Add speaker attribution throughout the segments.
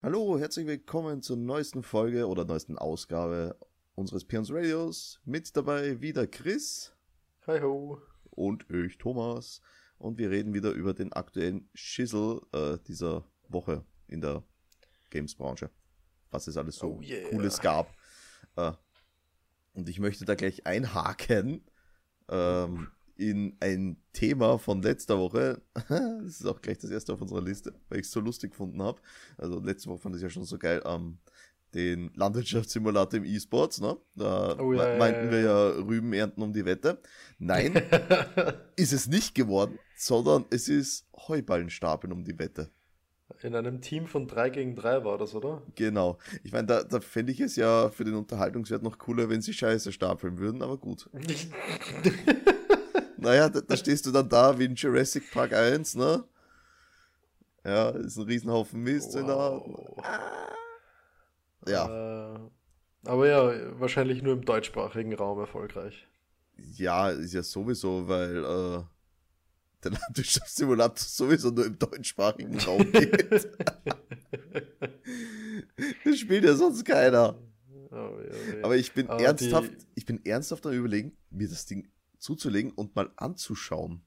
Speaker 1: Hallo, herzlich willkommen zur neuesten Folge oder neuesten Ausgabe unseres Pions Radios. Mit dabei wieder Chris. Hi ho. Und ich, Thomas. Und wir reden wieder über den aktuellen Schissel äh, dieser Woche in der Games-Branche. Was es alles so oh yeah. Cooles gab. Äh, und ich möchte da gleich einhaken. Ähm, in ein Thema von letzter Woche. das ist auch gleich das erste auf unserer Liste, weil ich es so lustig gefunden habe. Also letzte Woche fand ich es ja schon so geil. Ähm, den Landwirtschaftssimulator im E-Sports, ne? Da oh, ja, meinten ja, ja, wir ja Rüben ernten um die Wette. Nein, ist es nicht geworden, sondern es ist Heuballen stapeln um die Wette.
Speaker 2: In einem Team von drei gegen drei war das, oder?
Speaker 1: Genau. Ich meine, da, da fände ich es ja für den Unterhaltungswert noch cooler, wenn sie Scheiße stapeln würden, aber gut. naja, da, da, stehst du dann da wie in Jurassic Park 1, ne? Ja, ist ein Riesenhaufen Mist wow. in der Hand. Ah.
Speaker 2: Ja. Äh, aber ja, wahrscheinlich nur im deutschsprachigen Raum erfolgreich.
Speaker 1: Ja, ist ja sowieso, weil äh, der Landwirtschaftssimulator sowieso nur im deutschsprachigen Raum geht. das spielt ja sonst keiner. Oh, oh, oh. Aber ich bin aber ernsthaft, ich bin ernsthaft am überlegen, mir das Ding zuzulegen und mal anzuschauen?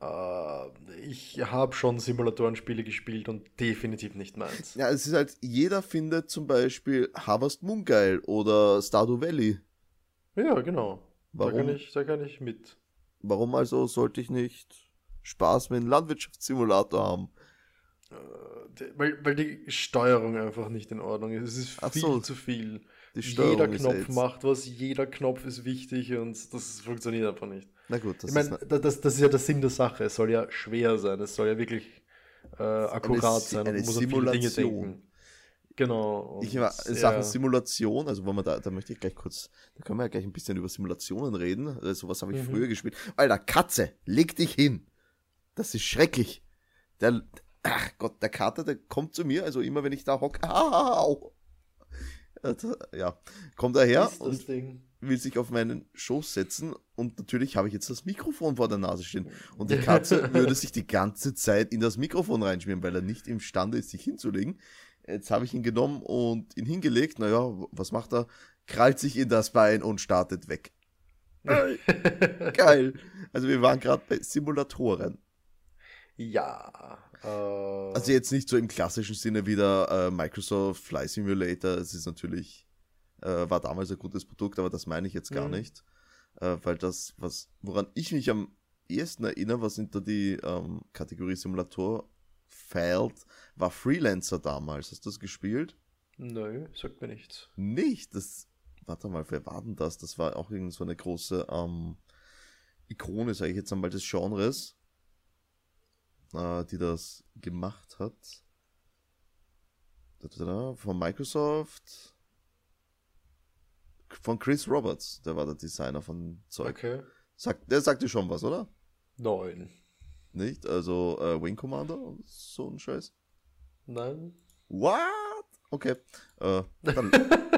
Speaker 2: Äh, ich habe schon Simulatoren-Spiele gespielt und definitiv nicht meins.
Speaker 1: Ja, es ist halt, jeder findet zum Beispiel Harvest Moon geil oder Stardew Valley.
Speaker 2: Ja, genau.
Speaker 1: Warum?
Speaker 2: Da kann ich, da
Speaker 1: kann ich mit. Warum also sollte ich nicht Spaß mit einem Landwirtschaftssimulator haben?
Speaker 2: Äh, weil, weil die Steuerung einfach nicht in Ordnung ist. Es ist viel so, zu viel. jeder Knopf macht was, jeder Knopf ist wichtig und das funktioniert einfach nicht. Na gut, das ich meine, das, das, ist ja der Sinn der Sache. Es soll ja schwer sein, es soll ja wirklich äh, akkurat eine, sein. Man eine muss
Speaker 1: Simulation. Dinge
Speaker 2: denken.
Speaker 1: Genau. Ich war in Sachen ja. Simulation, also wenn man da, da möchte ich gleich kurz, da können wir ja gleich ein bisschen über Simulationen reden. Also sowas habe ich mhm. früher gespielt. Alter, Katze, leg dich hin. Das ist schrecklich. Der, ach Gott, der Kater, der kommt zu mir, also immer wenn ich da hocke, au, also, ja, kommt er her und Ding. will sich auf meinen Schoß setzen und natürlich habe ich jetzt das Mikrofon vor der Nase stehen und die Katze würde sich die ganze Zeit in das Mikrofon reinschmieren, weil er nicht imstande ist, sich hinzulegen. Jetzt habe ich ihn genommen und ihn hingelegt, naja, was macht er? Krallt sich in das Bein und startet weg. Geil. Also wir waren gerade bei Simulatoren. Ja. Äh, also jetzt nicht so im klassischen Sinne wie der äh, Microsoft Fly Simulator. Es ist natürlich, äh, war damals ein gutes Produkt, aber das meine ich jetzt gar mhm. nicht. Äh, weil das, was, woran ich mich am ehesten erinnere, was hinter die ähm, Kategorie Simulator fällt, war Freelancer damals. Hast du das gespielt?
Speaker 2: Nö, sagt mir nichts.
Speaker 1: Nicht? Das, warte mal, wer war denn das? Das war auch irgend so eine große ähm, Ikone, sage ich jetzt einmal, des Genres äh, die das gemacht hat. Von Microsoft. Von Chris Roberts, der war der Designer von Zeug. Okay. Sagt, der sagte schon was, oder? Nein. Nicht? Also äh, Wing Commander so ein Scheiß? Nein. What?
Speaker 2: Okay. Äh, dann.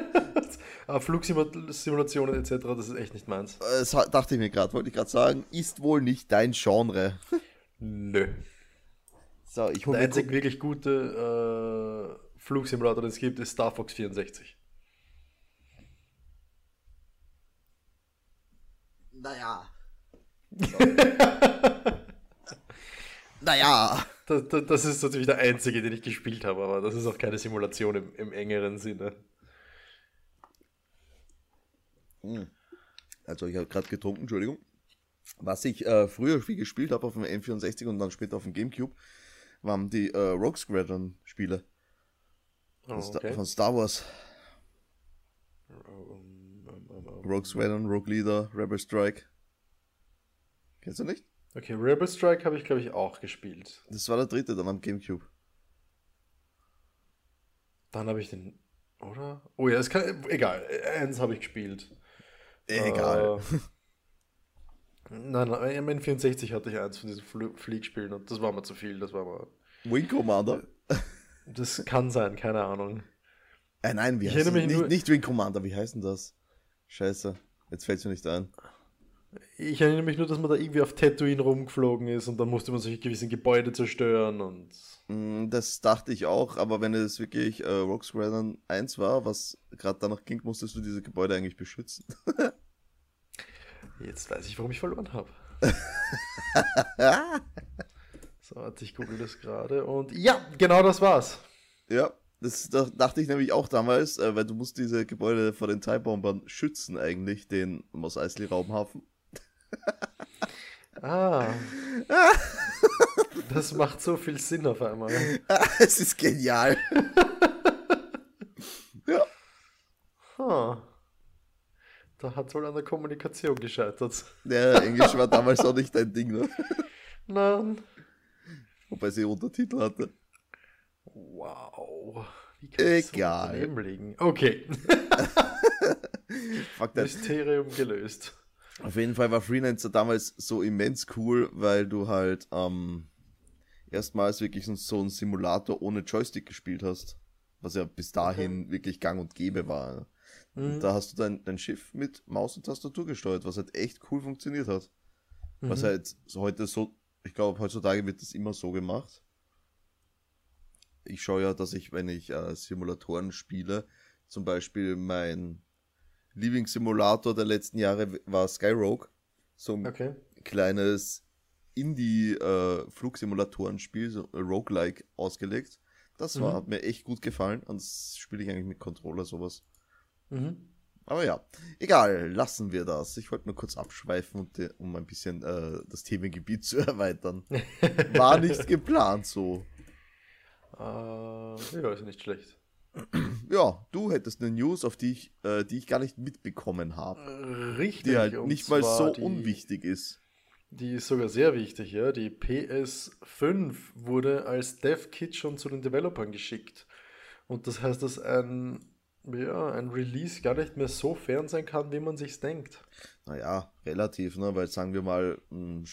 Speaker 2: Ah, Flugsimulationen etc., das ist echt nicht meins. Das
Speaker 1: dachte ich mir gerade, wollte ich gerade sagen, ist wohl nicht dein Genre. Nö.
Speaker 2: So, ich Der einzige wirklich gute äh, Flugsimulator, den es gibt, ist Star Fox 64. Naja. naja. Das, das, das, ist natürlich der einzige, den ich gespielt habe, aber das ist auch keine Simulation im, im engeren Sinne.
Speaker 1: Hm. Also ich habe gerade getrunken, Entschuldigung. Was ich äh, früher viel gespielt habe auf dem N64 und dann später auf dem GameCube, waren die äh, Rogue Squadron Spiele. Oh, okay. Von Star Wars. Oh, Rogue Squadron, Rogue Leader, Rebel Strike.
Speaker 2: Kennst du nicht? Okay, Rebel Strike habe ich, glaube ich, auch gespielt.
Speaker 1: Das war der dritte dann am Gamecube.
Speaker 2: Dann habe ich den. Oder? Oh ja, es kann. Egal. Eins habe ich gespielt. Äh, egal. Äh, nein, nein, im N64 hatte ich eins von diesen Fliegspielen und das war mir zu viel. Das war mir Wing Commander? Das kann sein, keine Ahnung. Äh,
Speaker 1: nein, wie ich heißt mich Nicht, nicht Wing Commander, wie heißt denn das? Scheiße, jetzt fällt es mir nicht ein.
Speaker 2: Ich erinnere mich nur, dass man da irgendwie auf Tatooine rumgeflogen ist und dann musste man solche gewissen Gebäude zerstören und.
Speaker 1: Mm, das dachte ich auch, aber wenn es wirklich äh, Rogue Squadron 1 war, was gerade danach ging, musstest du diese Gebäude eigentlich beschützen.
Speaker 2: Jetzt weiß ich, warum ich verloren habe. So, hat ich google das gerade. Und ja, genau das war's.
Speaker 1: Ja, das, das dachte ich nämlich auch damals, äh, weil du musst diese Gebäude vor den Thai-Bombern schützen eigentlich, den Mos Eisley Raumhafen. ah.
Speaker 2: das macht so viel Sinn auf einmal.
Speaker 1: es ist genial. ja. Huh.
Speaker 2: Da hat wohl an der Kommunikation gescheitert. Ja, Englisch war damals auch nicht dein Ding, ne?
Speaker 1: Nein. Wobei sie Untertitel hatte. Wow. Wie kann's Egal. Daneben
Speaker 2: liegen? Okay. Fuck that. Mysterium gelöst.
Speaker 1: Auf jeden Fall war Freelancer damals so immens cool, weil du halt ähm, erstmals wirklich so einen Simulator ohne Joystick gespielt hast. Was ja bis dahin okay. wirklich gang und gäbe war. Mhm. da hast du dein, dein Schiff mit Maus und Tastatur gesteuert, was halt echt cool funktioniert hat. Mhm. Was halt heute so ich glaube, heutzutage wird das immer so gemacht. Ich schaue ja, dass ich, wenn ich äh, Simulatoren spiele, zum Beispiel mein Lieblingssimulator der letzten Jahre war Skyrogue. So ein okay. kleines Indie-Flugsimulatorenspiel, äh, so roguelike ausgelegt. Das war, mhm. hat mir echt gut gefallen. Und das spiele ich eigentlich mit Controller sowas. Mhm. Aber ja, egal, lassen wir das. Ich wollte nur kurz abschweifen, um ein bisschen äh, das Themengebiet zu erweitern. War nicht geplant so. Äh, ja, ist nicht schlecht. Ja, du hättest eine News, auf die ich, äh, die ich gar nicht mitbekommen habe. Richtig. Die halt nicht mal so die, unwichtig ist.
Speaker 2: Die ist sogar sehr wichtig, ja. Die PS5 wurde als Dev Kit schon zu den Developern geschickt. Und das heißt, dass ein ja, ein Release gar nicht mehr so fern sein kann, wie man sich's denkt.
Speaker 1: Naja, relativ, ne? Weil sagen wir mal, hm,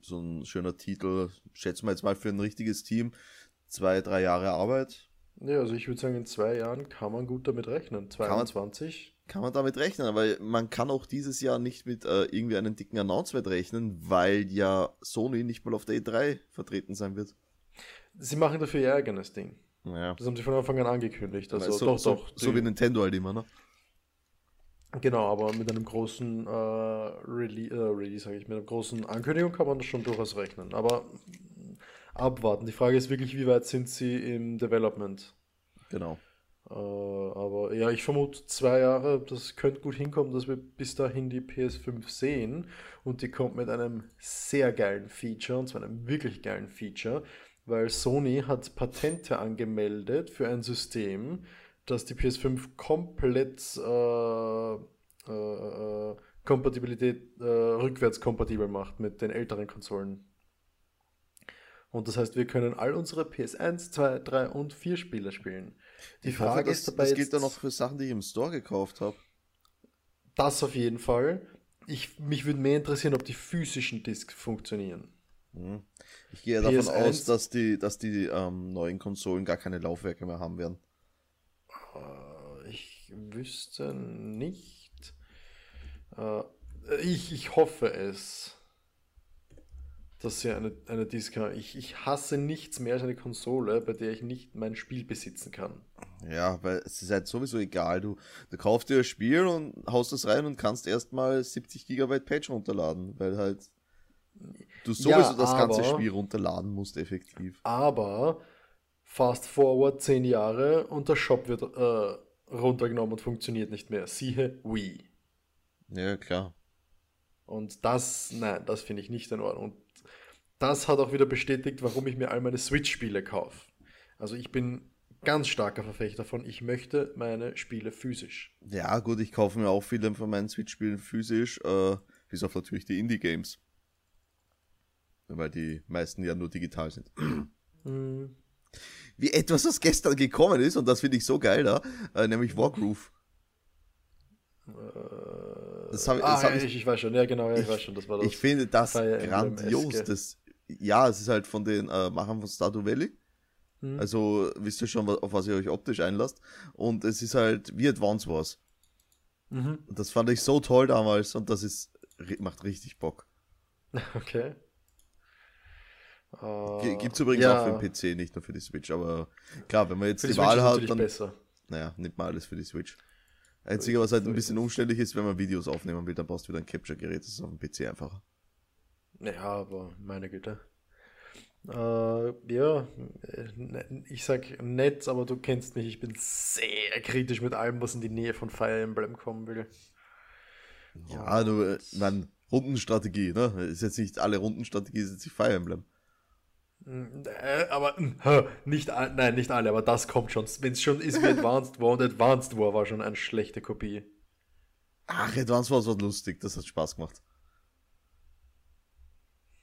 Speaker 1: so ein schöner Titel, schätzen wir jetzt mal für ein richtiges Team, zwei, drei Jahre Arbeit.
Speaker 2: Ja, also ich würde sagen, in zwei Jahren kann man gut damit rechnen. 22.
Speaker 1: Kann man, kann man damit rechnen, aber man kann auch dieses Jahr nicht mit äh, irgendwie einem dicken Announcement rechnen, weil ja Sony nicht mal auf der E3 vertreten sein wird.
Speaker 2: Sie machen dafür ihr eigenes Ding. Ja. Das haben sie von Anfang an angekündigt. Genau, also,
Speaker 1: so, doch, so, doch. So wie Nintendo halt immer, ne?
Speaker 2: Genau, aber mit einem großen äh, Release, äh, Release sage ich, mit einer großen Ankündigung kann man das schon durchaus rechnen. Aber äh, abwarten. Die Frage ist wirklich, wie weit sind sie im Development? Genau. Äh, aber ja, ich vermute zwei Jahre, das könnte gut hinkommen, dass wir bis dahin die PS5 sehen. Und die kommt mit einem sehr geilen Feature, und zwar einem wirklich geilen Feature, weil Sony hat Patente angemeldet für ein System, das die PS5 komplett äh, äh, äh, Kompatibilität äh, rückwärts kompatibel macht mit den älteren Konsolen. Und das heißt, wir können all unsere PS1, 2, 3 und 4 Spiele spielen. Die ich
Speaker 1: Frage hoffe, ist das, dabei. Das gilt dann auch für Sachen, die ich im Store gekauft habe.
Speaker 2: Das auf jeden Fall. Ich, mich würde mehr interessieren, ob die physischen Discs funktionieren. Hm.
Speaker 1: Ich gehe davon PS1. aus, dass die, dass die ähm, neuen Konsolen gar keine Laufwerke mehr haben werden.
Speaker 2: Äh, ich wüsste nicht. Äh, ich, ich hoffe es. Dass sie eine, eine Disk haben. Ich, ich hasse nichts mehr als eine Konsole, bei der ich nicht mein Spiel besitzen kann.
Speaker 1: Ja, weil es ist halt sowieso egal. Du, du kaufst dir ein Spiel und haust das rein und kannst erstmal 70 GB Patch runterladen, weil halt du sowieso ja, das
Speaker 2: aber, ganze Spiel runterladen musst, effektiv. Aber fast forward zehn Jahre und der Shop wird äh, runtergenommen und funktioniert nicht mehr. Siehe Wii. Ja, klar. Und das, nein, das finde ich nicht in Ordnung. Und das hat auch wieder bestätigt, warum ich mir all meine Switch-Spiele kaufe. Also ich bin ganz starker Verfechter von, ich möchte meine Spiele physisch.
Speaker 1: Ja, gut, ich kaufe mir auch viele von meinen Switch-Spielen physisch, äh, bis auf natürlich die Indie-Games weil die meisten ja nur digital sind. Mhm. Wie etwas, was gestern gekommen ist, und das finde ich so geil da, äh, nämlich Wargroove. Äh, das hab, ah, das hab ich, ich, ich weiß schon, ja genau, ja, ich, ich, weiß schon, das war das. Ich finde das grandios. Das, ja, es ist halt von den äh, Machern von Stardew Valley. Mhm. Also wisst ihr schon, auf was ihr euch optisch einlasst. Und es ist halt wie Advance Wars. Mhm. das fand ich so toll damals und das ist macht richtig Bock. Okay. Äh, Gibt es übrigens ja. auch für den PC, nicht nur für die Switch. Aber klar, wenn man jetzt für die, die Wahl hat, dann. Besser. Naja, nimmt man alles für die Switch. Einzige, was halt ein bisschen umständlich ist, wenn man Videos aufnehmen will, dann brauchst du wieder ein Capture-Gerät. Das ist auf dem PC einfacher.
Speaker 2: Naja, aber meine Güte. Äh, ja, äh, ich sag nett, aber du kennst mich. Ich bin sehr kritisch mit allem, was in die Nähe von Fire Emblem kommen will.
Speaker 1: Ja, ja du, äh, man, Rundenstrategie, ne? Ist jetzt nicht alle Rundenstrategie, ist jetzt nicht Fire Emblem.
Speaker 2: Äh, aber hm, nicht, nein, nicht alle, aber das kommt schon. Wenn es schon ist wie Advanced War und Advanced War war schon eine schlechte Kopie.
Speaker 1: Ach, Advanced War war lustig, das hat Spaß gemacht.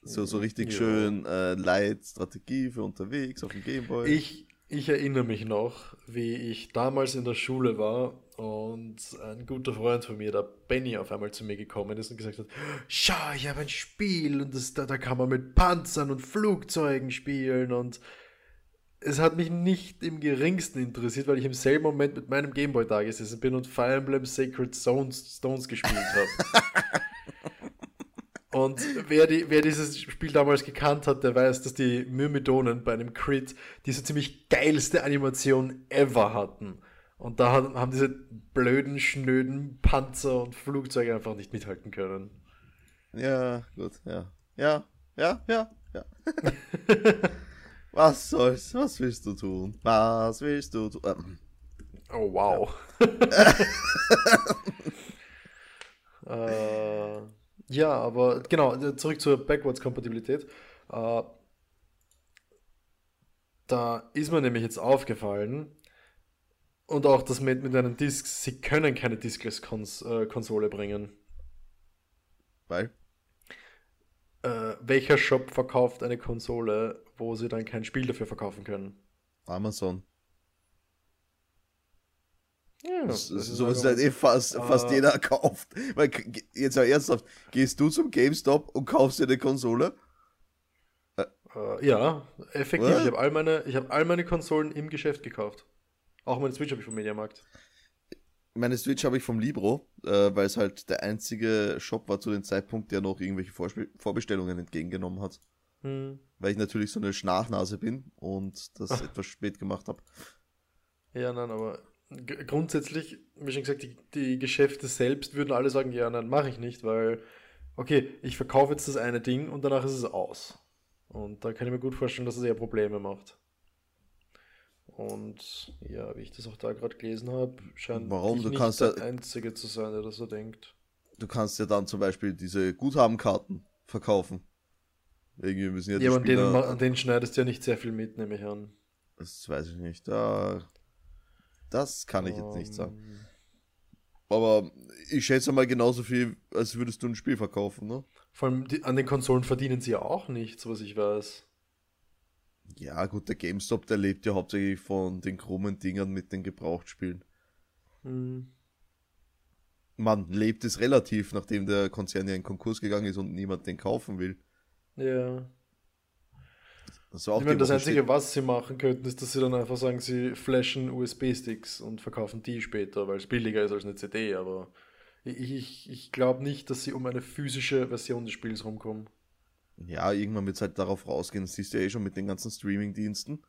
Speaker 1: So, so richtig ja. schön äh, Light Strategie für unterwegs
Speaker 2: auf
Speaker 1: dem
Speaker 2: Gameboy. Ich, ich erinnere mich noch, wie ich damals in der Schule war und ein guter Freund von mir, der Benny, auf einmal zu mir gekommen ist und gesagt hat: Schau, ich habe ein Spiel und das, da, da kann man mit Panzern und Flugzeugen spielen und es hat mich nicht im geringsten interessiert, weil ich im selben Moment mit meinem Gameboy da gesessen bin und Fire Emblem Sacred Stones, Stones gespielt habe. Und wer, die, wer, dieses Spiel damals gekannt hat, der weiß, dass die Myrmidonen bei einem Crit diese ziemlich geilste Animation ever hatten. Und da haben diese blöden, schnöden Panzer und Flugzeuge einfach nicht mithalten können.
Speaker 1: Ja, gut, ja. Ja, ja, ja, ja. was soll's? Was willst du tun? Was willst du tun? Ähm. Oh, wow. Ja.
Speaker 2: äh. Ja, aber genau, äh, zurück zur Backwards-Kompatibilität. Äh, da ist mir nämlich jetzt aufgefallen, und auch das mit, mit einem Disk, sie können keine Diskless-Konsole äh, bringen. Weil? Äh, welcher Shop verkauft eine Konsole, wo sie dann kein Spiel dafür verkaufen können?
Speaker 1: Amazon. Ja, das, das ist so ist halt eh fast, äh, fast ah. jeder kauft. Weil, jetzt auch ernsthaft, gehst du zum GameStop und kaufst dir eine Konsole?
Speaker 2: Äh, ja, effektiv. What? Ich habe all, hab all meine Konsolen im Geschäft gekauft. Auch meine Switch habe ich vom Mediamarkt.
Speaker 1: Meine Switch habe ich vom Libro, äh, weil es halt der einzige Shop war zu dem Zeitpunkt, der noch irgendwelche Vorspe Vorbestellungen entgegengenommen hat. Hm. Weil ich natürlich so eine Schnachnase bin und das ah. etwas spät gemacht habe.
Speaker 2: Ja, nein, aber grundsätzlich, wie schon gesagt, die, die Geschäfte selbst würden alle sagen, ja, nein, mache ich nicht, weil, okay, ich verkaufe jetzt das eine Ding und danach ist es aus. Und da kann ich mir gut vorstellen, dass es eher Probleme macht. Und ja, wie ich das auch da gerade gelesen habe, scheint Warum? Du nicht kannst der ja, Einzige zu sein, der das so denkt.
Speaker 1: Du kannst ja dann zum Beispiel diese Guthabenkarten verkaufen.
Speaker 2: Irgendwie müssen ja, ja die aber an denen, an schneidest du ja nicht sehr viel mit, nehme ich an.
Speaker 1: Das weiß ich nicht. Da das kann ich jetzt nicht sagen. Ähm. Aber ich schätze mal genauso viel, als würdest du ein Spiel verkaufen, ne?
Speaker 2: Vor allem die, an den Konsolen verdienen sie ja auch nichts, was ich weiß.
Speaker 1: Ja, gut, der GameStop, der lebt ja hauptsächlich von den krummen Dingern mit den Gebrauchtspielen. Mhm. Man lebt es relativ, nachdem der Konzern ja in Konkurs gegangen ist und niemand den kaufen will. Ja.
Speaker 2: Das auch ich meine, das Einzige, was sie machen könnten, ist, dass sie dann einfach sagen, sie flashen USB-Sticks und verkaufen die später, weil es billiger ist als eine CD, aber ich, ich, ich glaube nicht, dass sie um eine physische Version des Spiels rumkommen.
Speaker 1: Ja, irgendwann wird es halt darauf rausgehen, das siehst du ja eh schon mit den ganzen Streaming-Diensten.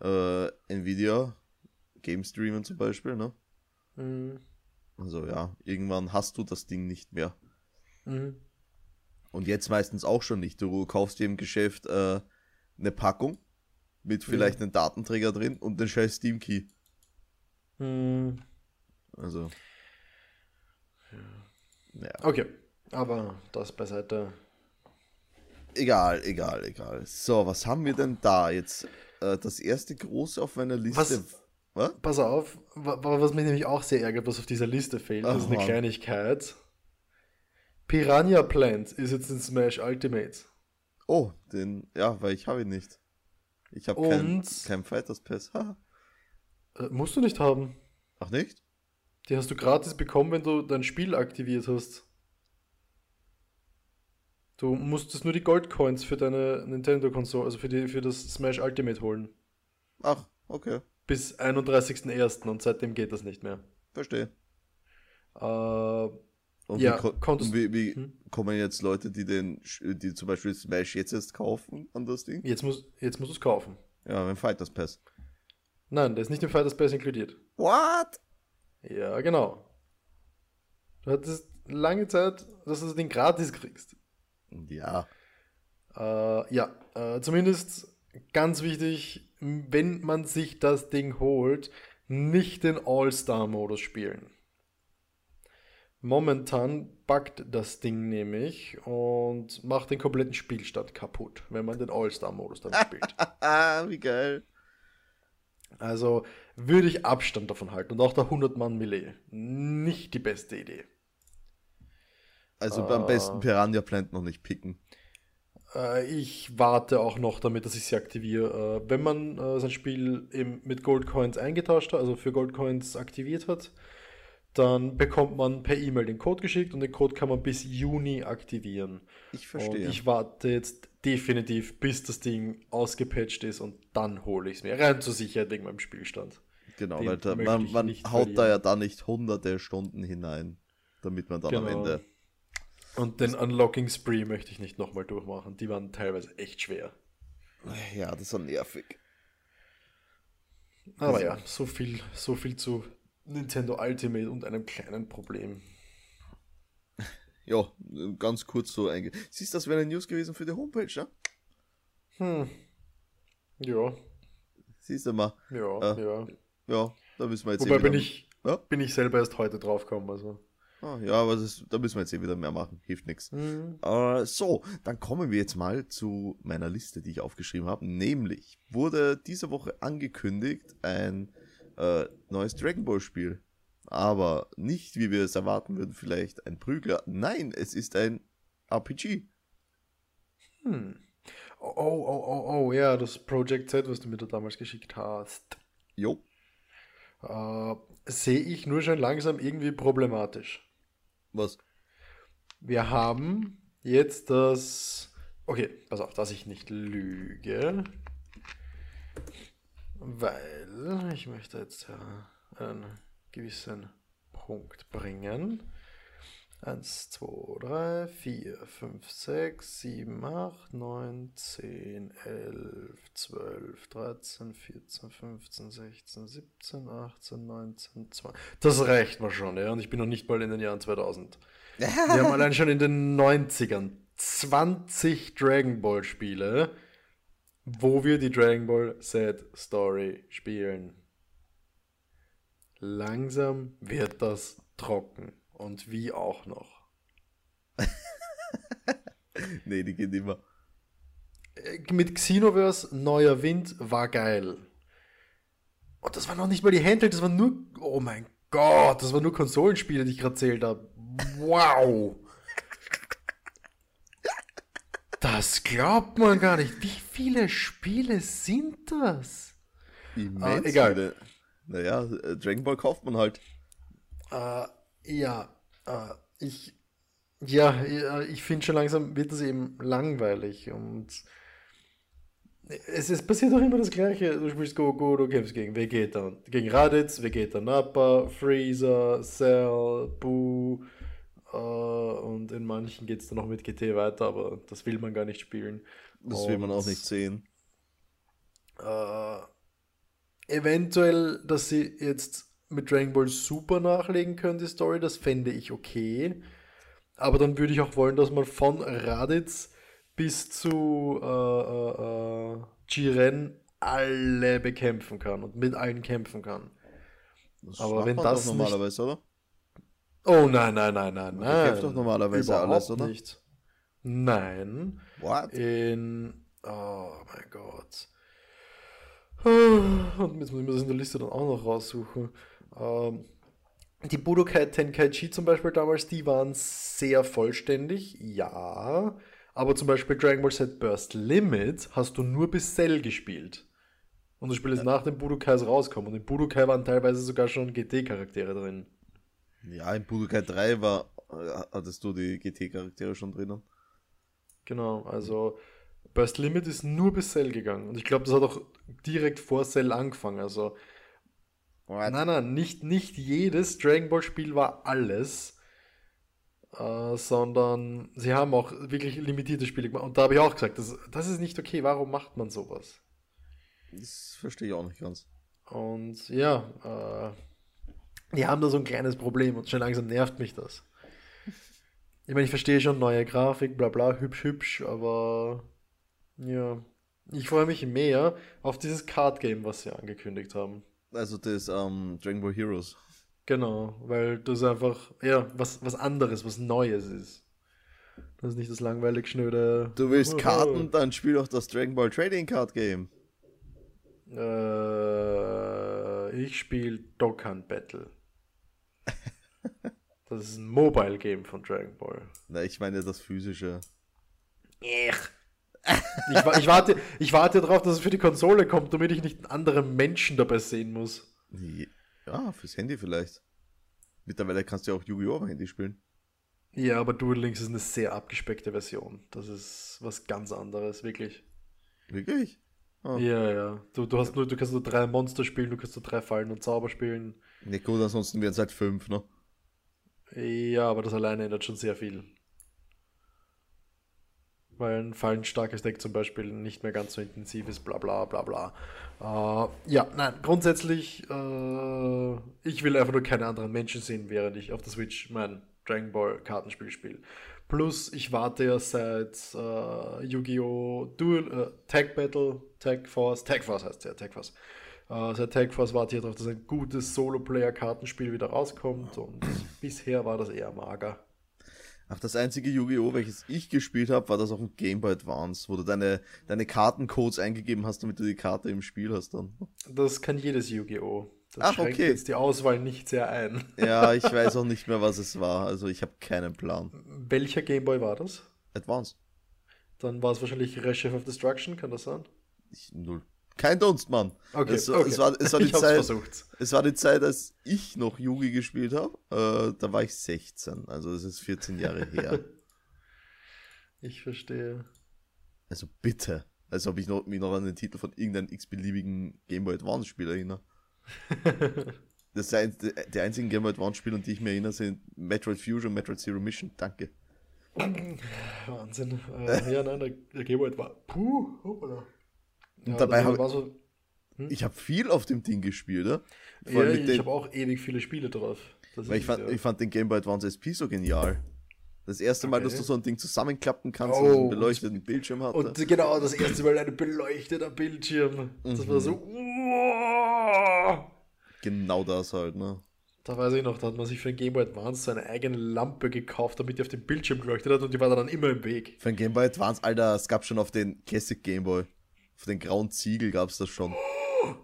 Speaker 1: Äh, Nvidia, Game Streamen zum Beispiel, ne? Mhm. Also ja, irgendwann hast du das Ding nicht mehr. Mhm. Und jetzt meistens auch schon nicht. Du kaufst dir im Geschäft äh, eine Packung mit mhm. vielleicht mhm. einem Datenträger drin und den scheiß Steam Key. Mhm. Also.
Speaker 2: Ja. Okay, aber das beiseite.
Speaker 1: Egal, egal, egal. So, was haben wir denn da jetzt? Äh, das erste große auf meiner Liste. Was?
Speaker 2: Was? Pass auf, was mich nämlich auch sehr ärgert, was auf dieser Liste fehlt, Ach, ist eine Mann. Kleinigkeit. Piranha Plant ist jetzt in Smash Ultimate.
Speaker 1: Oh, den, ja, weil ich habe ihn nicht. Ich habe keinen kein
Speaker 2: Fighters Pass. Ha. Äh, musst du nicht haben. Ach nicht? Die hast du gratis bekommen, wenn du dein Spiel aktiviert hast. Du musstest nur die Goldcoins für deine Nintendo-Konsole, also für, die, für das Smash Ultimate holen. Ach, okay. Bis 31.01. und seitdem geht das nicht mehr. Verstehe. Äh,
Speaker 1: und, ja, wie, konntest, und wie, wie hm? kommen jetzt Leute, die den, die zum Beispiel Smash jetzt erst kaufen an
Speaker 2: das Ding? Jetzt muss, jetzt musst es kaufen. Ja, mit Fighters Pass. Nein, der ist nicht im Fighters Pass inkludiert. What? Ja, genau. Du hattest lange Zeit, dass du den gratis kriegst. Ja. Äh, ja, äh, zumindest ganz wichtig, wenn man sich das Ding holt, nicht den All-Star-Modus spielen. Momentan backt das Ding nämlich und macht den kompletten Spielstand kaputt, wenn man den All-Star-Modus dann spielt. Wie geil. Also würde ich Abstand davon halten und auch der 100-Mann-Melee. Nicht die beste Idee.
Speaker 1: Also äh, ah. am besten Piranha Plant noch nicht picken.
Speaker 2: Äh, ich warte auch noch damit, dass ich sie aktiviere. Äh, wenn man äh, sein Spiel mit Gold Coins eingetauscht hat, also für Gold Coins aktiviert hat, dann bekommt man per E-Mail den Code geschickt und den Code kann man bis Juni aktivieren. Ich verstehe. Und ich warte jetzt definitiv, bis das Ding ausgepatcht ist und dann hole ich es mir. Rein zur Sicherheit wegen meinem Spielstand. Genau, den weil
Speaker 1: da, man, man haut verlieren. da ja dann nicht hunderte Stunden hinein, damit man dann genau. am Ende.
Speaker 2: Und den Unlocking Spree möchte ich nicht nochmal durchmachen. Die waren teilweise echt schwer.
Speaker 1: Ja, das war nervig.
Speaker 2: Aber also, ja, so viel, so viel zu Nintendo Ultimate und einem kleinen Problem.
Speaker 1: Ja, ganz kurz so einge. Siehst du, das wäre eine News gewesen für die Homepage, ja? Ne? Hm. Ja.
Speaker 2: Siehst du mal. Ja, äh, ja. Ja, da müssen wir jetzt Wobei eh bin, ich, ja? bin ich selber erst heute draufgekommen, also.
Speaker 1: Ah, ja, aber ist, da müssen wir jetzt eh wieder mehr machen. Hilft nichts. Mhm. Uh, so, dann kommen wir jetzt mal zu meiner Liste, die ich aufgeschrieben habe. Nämlich wurde diese Woche angekündigt ein äh, neues Dragon Ball Spiel. Aber nicht, wie wir es erwarten würden, vielleicht ein Prügler. Nein, es ist ein RPG. Hm.
Speaker 2: Oh, oh, oh, oh, oh, ja, das Project Z, was du mir da damals geschickt hast. Jo. Äh, Sehe ich nur schon langsam irgendwie problematisch. Was? Wir haben jetzt das. Okay, pass auf, dass ich nicht lüge weil ich möchte jetzt ja einen gewissen Punkt bringen. 1, 2, 3, 4, 5, 6, 7, 8, 9, 10, 11, 12, 13, 14, 15, 16, 17, 18, 19, 20. Das reicht mir schon, ja. Und ich bin noch nicht mal in den Jahren 2000. Wir haben allein schon in den 90ern 20 Dragon Ball Spiele wo wir die Dragon Ball Z Story spielen. Langsam wird das trocken. Und wie auch noch. nee, die geht immer. Äh, mit Xenoverse, neuer Wind, war geil. Und das waren noch nicht mal die Handheld, das waren nur. Oh mein Gott, das waren nur Konsolenspiele, die ich gerade zählt habe. Wow! Das glaubt man gar nicht. Wie viele Spiele sind das? Immens ah,
Speaker 1: äh, egal. Naja, äh, Dragon Ball kauft man halt.
Speaker 2: Äh, ja, äh, ich, ja, äh, ich finde schon langsam wird es eben langweilig und es, es passiert doch immer das Gleiche. Du spielst Goku, du kämpfst gegen Vegeta, gegen Raditz, Vegeta Nappa, Freezer, Cell, Boo, äh, und in manchen geht es dann noch mit GT weiter, aber das will man gar nicht spielen. Das und, will man auch nicht sehen. Äh, eventuell, dass sie jetzt mit Dragon Ball Super nachlegen können, die Story, das fände ich okay. Aber dann würde ich auch wollen, dass man von Raditz bis zu äh, äh, äh Jiren alle bekämpfen kann und mit allen kämpfen kann. Das aber wenn das normalerweise, nicht, oder? Oh nein, nein, nein, nein, nein. Kämpft doch normalerweise Überhaupt alles, oder? Nicht. Nein. What? In. Oh mein Gott. Und jetzt muss ich mir das in der Liste dann auch noch raussuchen. Ähm, die Budokai Tenkaichi zum Beispiel damals, die waren sehr vollständig, ja. Aber zum Beispiel Dragon Ball Z Burst Limit hast du nur bis Cell gespielt. Und das Spiel ist ja. nach den Budokais rausgekommen. Und in Budokai waren teilweise sogar schon GT-Charaktere drin.
Speaker 1: Ja, in Budokai 3 war, äh, hattest du die GT-Charaktere schon drinnen.
Speaker 2: Genau, also Burst Limit ist nur bis Cell gegangen. Und ich glaube, das hat auch direkt vor Cell angefangen. Also, What? nein, nein, nicht, nicht jedes Dragon Ball Spiel war alles. Äh, sondern sie haben auch wirklich limitierte Spiele gemacht. Und da habe ich auch gesagt, das, das ist nicht okay. Warum macht man sowas?
Speaker 1: Das verstehe ich auch nicht ganz.
Speaker 2: Und ja, äh, die haben da so ein kleines Problem und schon langsam nervt mich das. Ich meine, ich verstehe schon neue Grafik, bla bla, hübsch, hübsch, aber ja. Ich freue mich mehr auf dieses Card Game, was sie angekündigt haben.
Speaker 1: Also das um, ähm, Dragon Ball Heroes.
Speaker 2: Genau, weil das einfach, ja, was, was anderes, was Neues ist. Das ist nicht das langweilig schnöde.
Speaker 1: Du willst Karten, dann spiel doch das Dragon Ball Trading Card Game.
Speaker 2: Äh, ich spiele Dokkan Battle. Das ist ein Mobile Game von Dragon Ball.
Speaker 1: Na, ich meine das physische.
Speaker 2: Ich, ich, warte, ich warte darauf, dass es für die Konsole kommt, damit ich nicht einen anderen Menschen dabei sehen muss.
Speaker 1: Ja, fürs Handy vielleicht. Mittlerweile kannst du ja auch Yu-Gi-Oh! Handy spielen.
Speaker 2: Ja, aber Duel Links ist eine sehr abgespeckte Version. Das ist was ganz anderes, wirklich. Wirklich? Oh. Ja, ja. Du, du, hast nur, du kannst nur drei Monster spielen, du kannst nur drei Fallen und Zauber spielen.
Speaker 1: Nicht gut, ansonsten wären es halt fünf, ne?
Speaker 2: Ja, aber das alleine ändert schon sehr viel. Weil ein fallenstarkes Deck zum Beispiel nicht mehr ganz so intensiv ist, bla bla bla bla. Uh, ja, nein, grundsätzlich, uh, ich will einfach nur keine anderen Menschen sehen, während ich auf der Switch mein Dragon Ball Kartenspiel spiele. Plus, ich warte ja seit uh, Yu-Gi-Oh! Duel, Tag Battle, Tag Force, Tag Force heißt ja, Tag Force. Äh, seit Tag Force warte ich darauf, dass ein gutes Solo-Player-Kartenspiel wieder rauskommt und bisher war das eher mager.
Speaker 1: Ach, das einzige Yu-Gi-Oh!, welches ich gespielt habe, war das auf dem Game Boy Advance, wo du deine, deine Kartencodes eingegeben hast, damit du die Karte im Spiel hast dann.
Speaker 2: Das kann jedes Yu-Gi-Oh! Das Ach, schränkt okay. jetzt die Auswahl nicht sehr ein.
Speaker 1: Ja, ich weiß auch nicht mehr, was es war. Also ich habe keinen Plan.
Speaker 2: Welcher Game Boy war das? Advance. Dann war es wahrscheinlich Reshef of Destruction, kann das sein? Ich,
Speaker 1: null kein Dunst, Mann. Okay, es, okay. Es, war, es, war die ich Zeit, versucht. es war die Zeit, als ich noch Yugi gespielt habe. Äh, da war ich 16, also es ist 14 Jahre her.
Speaker 2: ich verstehe.
Speaker 1: Also bitte. Als ob ich noch, mich noch an den Titel von irgendeinem x-beliebigen Game Boy Advance-Spiel erinnere. das sind die einzigen Game Boy Advance-Spiele, an die ich mich erinnere, sind Metroid Fusion, Metroid Zero Mission. Danke. Wahnsinn. Äh, ja, nein, der, der Game Boy Advance. Puh, hoppala. Und ja, dabei habe so, hm? ich hab viel auf dem Ding gespielt.
Speaker 2: Ja? ja ich habe auch ewig viele Spiele drauf.
Speaker 1: Weil ich, fand, ich fand den Game Boy Advance SP so genial. Das erste Mal, dass du so ein Ding zusammenklappen kannst oh. und einen beleuchteten Bildschirm
Speaker 2: hast. Und genau, das erste Mal ein beleuchteter Bildschirm. Das mhm. war so. Mhm.
Speaker 1: Genau das halt, ne?
Speaker 2: Da weiß ich noch, da hat man sich für den Game Boy Advance seine eigene Lampe gekauft, damit die auf dem Bildschirm geleuchtet hat und die war dann immer im Weg.
Speaker 1: Für den Game Boy Advance, Alter, es gab schon auf den Classic Game Boy. Für den grauen Ziegel gab es das schon.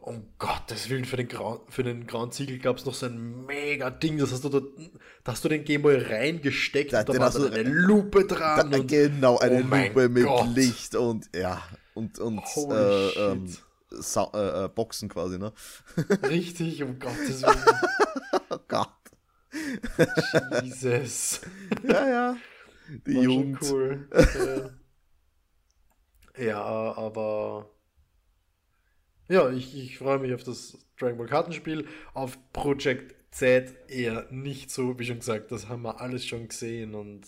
Speaker 2: Um Gottes Willen, für den, Grau, für den grauen Ziegel gab es noch so ein mega Ding. Das hast du, da, da hast du den Gameboy reingesteckt da,
Speaker 1: und
Speaker 2: da war so eine Lupe dran. Da, und,
Speaker 1: genau, eine oh Lupe mit Gott. Licht und ja, und, und äh, ähm, so, äh, äh, Boxen quasi, ne? Richtig, um Gottes Willen. oh Gott.
Speaker 2: Jesus. Ja, ja. Die war Jugend. cool. Ja. Ja, aber. Ja, ich, ich freue mich auf das Dragon Ball Kartenspiel. Auf Project Z eher nicht so, wie schon gesagt. Das haben wir alles schon gesehen und.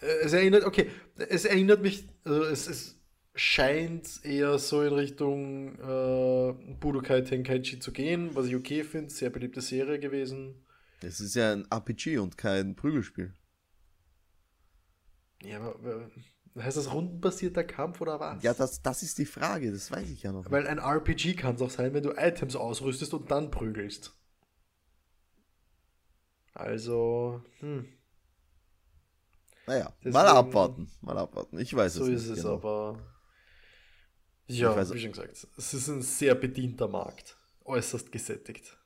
Speaker 2: Äh, es erinnert, okay, es erinnert mich, also es, es scheint eher so in Richtung äh, Budokai Tenkaichi zu gehen, was ich okay finde, sehr beliebte Serie gewesen.
Speaker 1: Es ist ja ein RPG und kein Prügelspiel.
Speaker 2: Ja, aber äh, Heißt das rundenbasierter Kampf oder was?
Speaker 1: Ja, das, das ist die Frage, das weiß ich ja noch.
Speaker 2: Weil ein RPG kann es auch sein, wenn du Items ausrüstest und dann prügelst. Also, hm.
Speaker 1: Naja, Deswegen, mal abwarten, mal abwarten. Ich weiß so
Speaker 2: es
Speaker 1: nicht.
Speaker 2: So
Speaker 1: ist es genau. aber.
Speaker 2: Ja, wie schon gesagt, es ist ein sehr bedienter Markt. Äußerst gesättigt.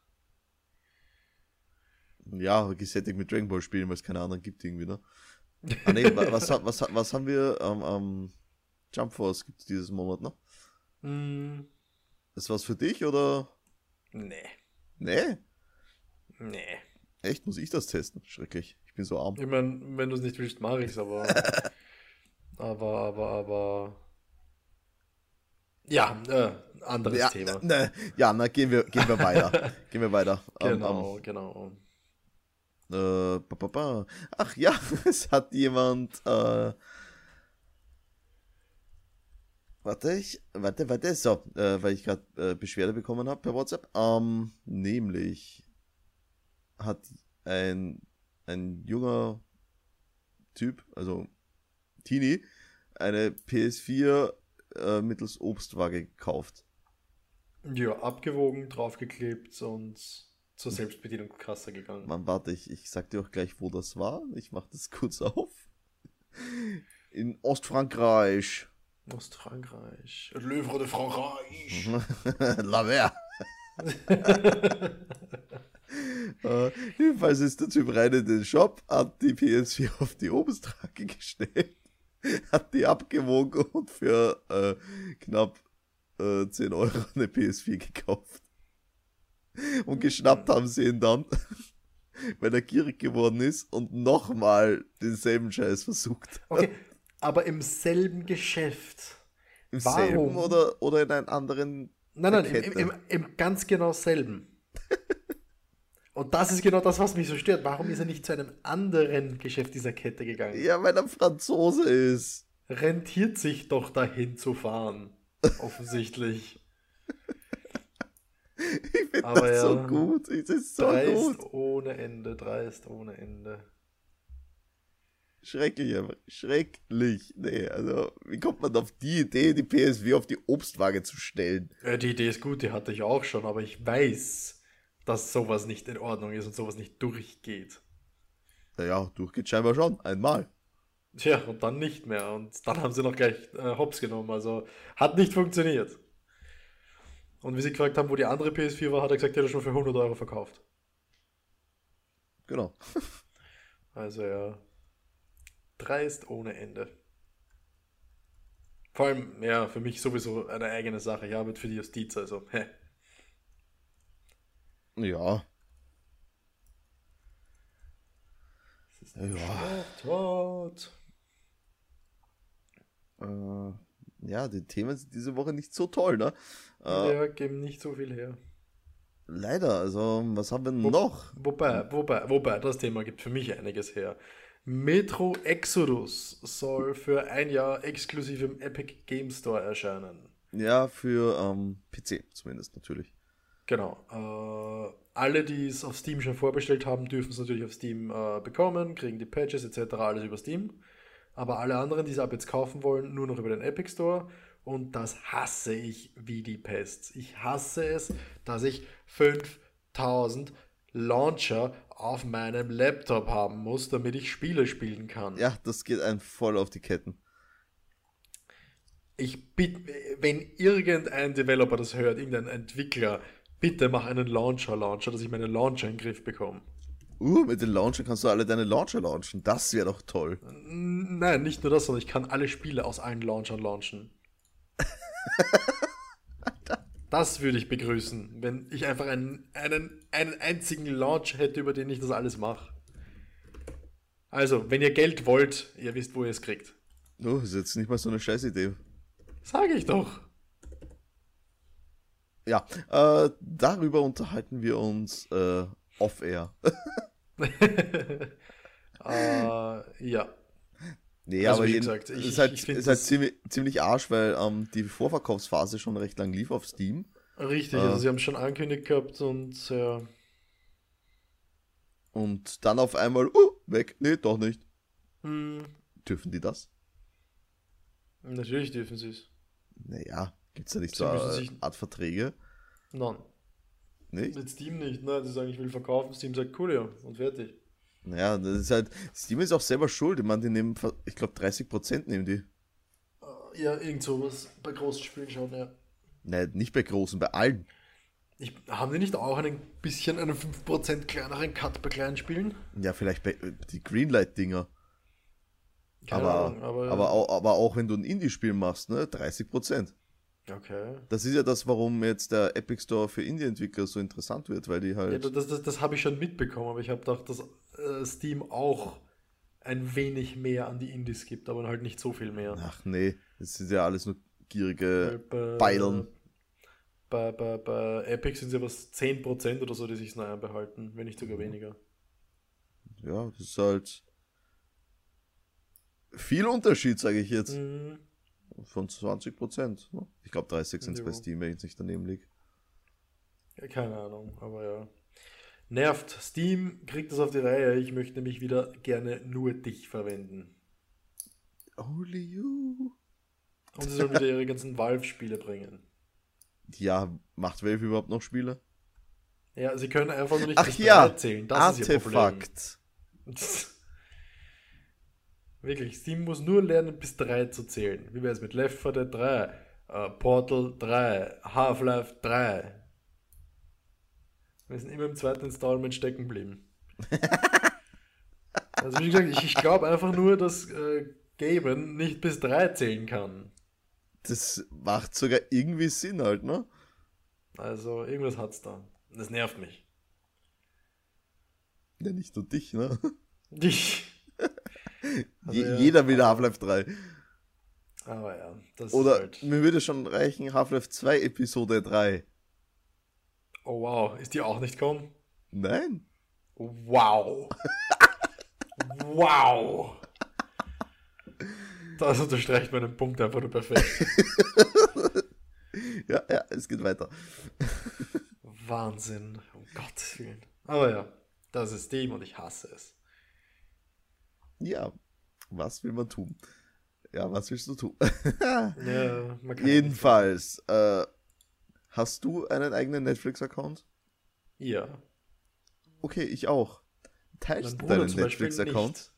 Speaker 1: Ja, gesättigt mit Dragon Ball spielen, weil es keine anderen gibt irgendwie, ne? Ah, nee, was, was, was, haben wir? Ähm, ähm, Jump Force gibt es dieses Monat noch. Ne? Mm. Ist was für dich oder? Nee. Nee? Nee. Echt, muss ich das testen? Schrecklich. Ich bin so arm.
Speaker 2: Ich meine, wenn du es nicht willst, mache ich es, aber. aber, aber, aber. Ja, äh, anderes ja, Thema.
Speaker 1: Ne, ja, na, gehen wir, gehen wir weiter. gehen wir weiter. Ähm, genau, um, ähm, um, genau. Äh, ba, ba, ba. Ach ja, es hat jemand. Äh, warte, ich. Warte, warte. So, äh, weil ich gerade äh, Beschwerde bekommen habe per WhatsApp. Ähm, nämlich hat ein, ein junger Typ, also Teenie, eine PS4 äh, mittels Obstwaage gekauft.
Speaker 2: Ja, abgewogen, draufgeklebt und zur Selbstbedienung krasser gegangen.
Speaker 1: Mann, warte, ich, ich sag dir auch gleich, wo das war. Ich mach das kurz auf. In Ostfrankreich. Ostfrankreich. L'œuvre de Frankreich. La mer. Äh, jedenfalls ist der Typ rein in den Shop, hat die PS4 auf die Obenstrake gestellt, hat die abgewogen und für äh, knapp äh, 10 Euro eine PS4 gekauft. Und geschnappt mhm. haben sie ihn dann, weil er gierig geworden ist und nochmal denselben Scheiß versucht hat. Okay,
Speaker 2: aber im selben Geschäft. Im Warum?
Speaker 1: selben oder, oder in einem anderen. Nein, nein,
Speaker 2: im, im, im, ganz genau selben. und das ist genau das, was mich so stört. Warum ist er nicht zu einem anderen Geschäft dieser Kette gegangen?
Speaker 1: Ja, weil er Franzose ist.
Speaker 2: Rentiert sich doch dahin zu fahren. Offensichtlich. Ich finde das ja, so gut. Es ist so dreist gut. ohne Ende, dreist ohne Ende.
Speaker 1: Schrecklich, aber schrecklich. Nee, also, wie kommt man auf die Idee, die PSW auf die Obstwaage zu stellen?
Speaker 2: Ja, äh, die Idee ist gut, die hatte ich auch schon, aber ich weiß, dass sowas nicht in Ordnung ist und sowas nicht durchgeht.
Speaker 1: Naja, durchgeht scheinbar schon, einmal. Tja,
Speaker 2: und dann nicht mehr. Und dann haben sie noch gleich äh, Hops genommen. Also hat nicht funktioniert. Und wie sie gefragt haben, wo die andere PS4 war, hat er gesagt, die hat er schon für 100 Euro verkauft. Genau. also ja, dreist ohne Ende. Vor allem, ja, für mich sowieso eine eigene Sache. Ich arbeite für die Justiz, also. Hä. Ja.
Speaker 1: ja. Schlachtort. Äh ja, die Themen sind diese Woche nicht so toll, ne?
Speaker 2: Äh, ja, geben nicht so viel her.
Speaker 1: Leider, also was haben wir Wo, noch?
Speaker 2: Wobei, wobei, wobei, das Thema gibt für mich einiges her. Metro Exodus soll für ein Jahr exklusiv im Epic Game Store erscheinen.
Speaker 1: Ja, für ähm, PC zumindest natürlich.
Speaker 2: Genau. Äh, alle, die es auf Steam schon vorbestellt haben, dürfen es natürlich auf Steam äh, bekommen, kriegen die Patches etc. alles über Steam aber alle anderen, die es ab jetzt kaufen wollen, nur noch über den Epic Store. Und das hasse ich wie die Pest. Ich hasse es, dass ich 5000 Launcher auf meinem Laptop haben muss, damit ich Spiele spielen kann.
Speaker 1: Ja, das geht einem voll auf die Ketten.
Speaker 2: Ich bitte, wenn irgendein Developer das hört, irgendein Entwickler, bitte mach einen Launcher-Launcher, dass ich meine Launcher in den Griff bekomme.
Speaker 1: Uh, mit den Launchern kannst du alle deine Launcher launchen. Das wäre doch toll.
Speaker 2: Nein, nicht nur das, sondern ich kann alle Spiele aus allen Launchern launchen. das würde ich begrüßen, wenn ich einfach einen, einen, einen einzigen Launch hätte, über den ich das alles mache. Also, wenn ihr Geld wollt, ihr wisst, wo ihr es kriegt.
Speaker 1: Oh, ist jetzt nicht mal so eine scheiß Idee.
Speaker 2: Sage ich doch.
Speaker 1: Ja, äh, darüber unterhalten wir uns äh, off-air. uh, ja. Nee, also, aber wie gesagt, ich, ist halt, ich ist halt ziemlich, ziemlich Arsch, weil ähm, die Vorverkaufsphase schon recht lang lief auf Steam.
Speaker 2: Richtig, also äh, also sie haben schon angekündigt gehabt und ja. Äh,
Speaker 1: und dann auf einmal, uh, weg, nee, doch nicht. Hm. Dürfen die das?
Speaker 2: Natürlich dürfen sie es.
Speaker 1: Naja, gibt's ja nicht sie so eine Art Verträge. Nein.
Speaker 2: Nicht? Mit Steam nicht, ne? Die sagen, ich will verkaufen, Steam sagt, cool, ja, und fertig.
Speaker 1: Naja, das ist halt, Steam ist auch selber schuld. Ich meine, die nehmen, ich glaube, 30% nehmen die.
Speaker 2: Äh, ja, irgend sowas. Bei großen Spielen schon, ja. Nein,
Speaker 1: nicht bei großen, bei allen.
Speaker 2: Ich, haben die nicht auch ein bisschen einen 5% kleineren Cut bei kleinen Spielen?
Speaker 1: Ja, vielleicht bei äh, die Greenlight-Dinger. Aber, Ahnung, aber, aber, ja. auch, aber auch wenn du ein Indie-Spiel machst, ne? 30%. Okay. Das ist ja das, warum jetzt der Epic Store für Indie-Entwickler so interessant wird, weil die halt. Ja,
Speaker 2: das, das, das habe ich schon mitbekommen, aber ich habe gedacht, dass äh, Steam auch ein wenig mehr an die Indies gibt, aber halt nicht so viel mehr.
Speaker 1: Ach nee, das sind ja alles nur gierige Beilen.
Speaker 2: Bei, bei, bei Epic sind es ja was 10% oder so, die sich neu behalten, wenn nicht sogar mhm. weniger.
Speaker 1: Ja, das ist halt viel Unterschied, sage ich jetzt. Mhm von 20 Prozent. Ne? Ich glaube 30 sind es bei Steam, wenn ich nicht daneben liege.
Speaker 2: Ja, keine Ahnung, aber ja. Nervt. Steam kriegt es auf die Reihe. Ich möchte nämlich wieder gerne nur dich verwenden. Only you. Und sie sollen wieder ihre ganzen Valve-Spiele bringen.
Speaker 1: Ja, macht Valve überhaupt noch Spiele? Ja, sie können einfach nur nicht Ach ja, erzählen. Das
Speaker 2: Artefakt. ist ihr Problem. Wirklich, Steam muss nur lernen, bis 3 zu zählen. Wie wäre es mit Left 4 Dead 3, uh, äh, Portal 3, Half-Life 3? Wir sind immer im zweiten Installment stecken geblieben. also wie gesagt, ich, ich glaube einfach nur, dass äh, Gaben nicht bis 3 zählen kann.
Speaker 1: Das macht sogar irgendwie Sinn halt, ne?
Speaker 2: Also irgendwas hat's da. Das nervt mich.
Speaker 1: Ja, nicht nur dich, ne? Dich. Also Je, ja, jeder will Half-Life 3. Aber ja, das Oder ist halt... mir würde schon reichen Half-Life 2 Episode 3.
Speaker 2: Oh wow, ist die auch nicht gekommen? Nein. Wow. wow. Das unterstreicht meinen Punkt einfach nur perfekt.
Speaker 1: ja, ja, es geht weiter.
Speaker 2: Wahnsinn, um oh Gottes Willen. Aber ja, das ist dem und ich hasse es
Speaker 1: ja, was will man tun? Ja, was willst du tun? ja, Jedenfalls, äh, hast du einen eigenen Netflix-Account? Ja. Okay, ich auch. Teilst du deinen
Speaker 2: Netflix-Account?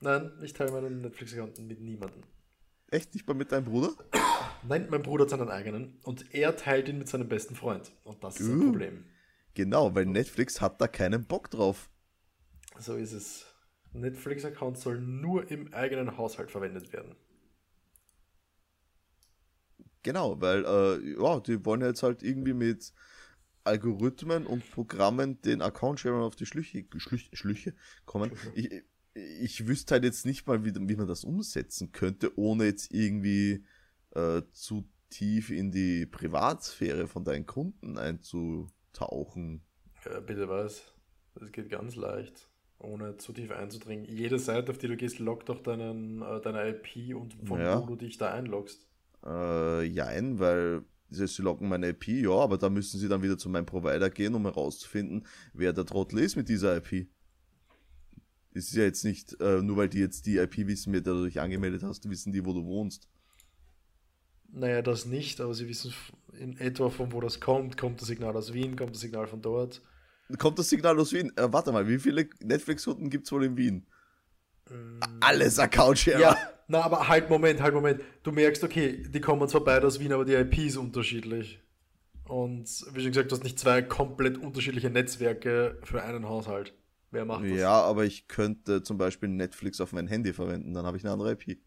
Speaker 2: Nein, ich teile meinen Netflix-Account mit niemandem.
Speaker 1: Echt nicht mal mit deinem Bruder?
Speaker 2: Nein, mein Bruder hat seinen eigenen und er teilt ihn mit seinem besten Freund. Und das ist uh, ein Problem.
Speaker 1: Genau, weil Netflix hat da keinen Bock drauf.
Speaker 2: So ist es. Netflix-Account soll nur im eigenen Haushalt verwendet werden.
Speaker 1: Genau, weil äh, ja, die wollen jetzt halt irgendwie mit Algorithmen und Programmen den Account-Sharing auf die Schlüche, Schlüche, Schlüche kommen. Ich, ich wüsste halt jetzt nicht mal, wie, wie man das umsetzen könnte, ohne jetzt irgendwie äh, zu tief in die Privatsphäre von deinen Kunden einzutauchen.
Speaker 2: Ja, bitte was? Das geht ganz leicht ohne zu tief einzudringen, jede Seite, auf die du gehst, lockt doch deinen, äh, deine IP und von ja. wo du dich da
Speaker 1: einloggst. Äh, jein, weil sie locken meine IP, ja, aber da müssen sie dann wieder zu meinem Provider gehen, um herauszufinden, wer der Trottel ist mit dieser IP. Es ist ja jetzt nicht, äh, nur weil die jetzt die IP wissen, mit der du dich angemeldet hast, wissen die, wo du wohnst.
Speaker 2: Naja, das nicht, aber sie wissen in etwa von wo das kommt. Kommt das Signal aus Wien, kommt das Signal von dort
Speaker 1: kommt das Signal aus Wien. Äh, warte mal, wie viele Netflix-Hunden gibt es wohl in Wien? Ähm, Alles account
Speaker 2: -Sharer.
Speaker 1: Ja,
Speaker 2: na, aber halt, Moment, halt, Moment. Du merkst, okay, die kommen zwar beide aus Wien, aber die IP ist unterschiedlich. Und wie schon gesagt, du hast nicht zwei komplett unterschiedliche Netzwerke für einen Haushalt. Wer macht das?
Speaker 1: Ja, aber ich könnte zum Beispiel Netflix auf mein Handy verwenden, dann habe ich eine andere IP.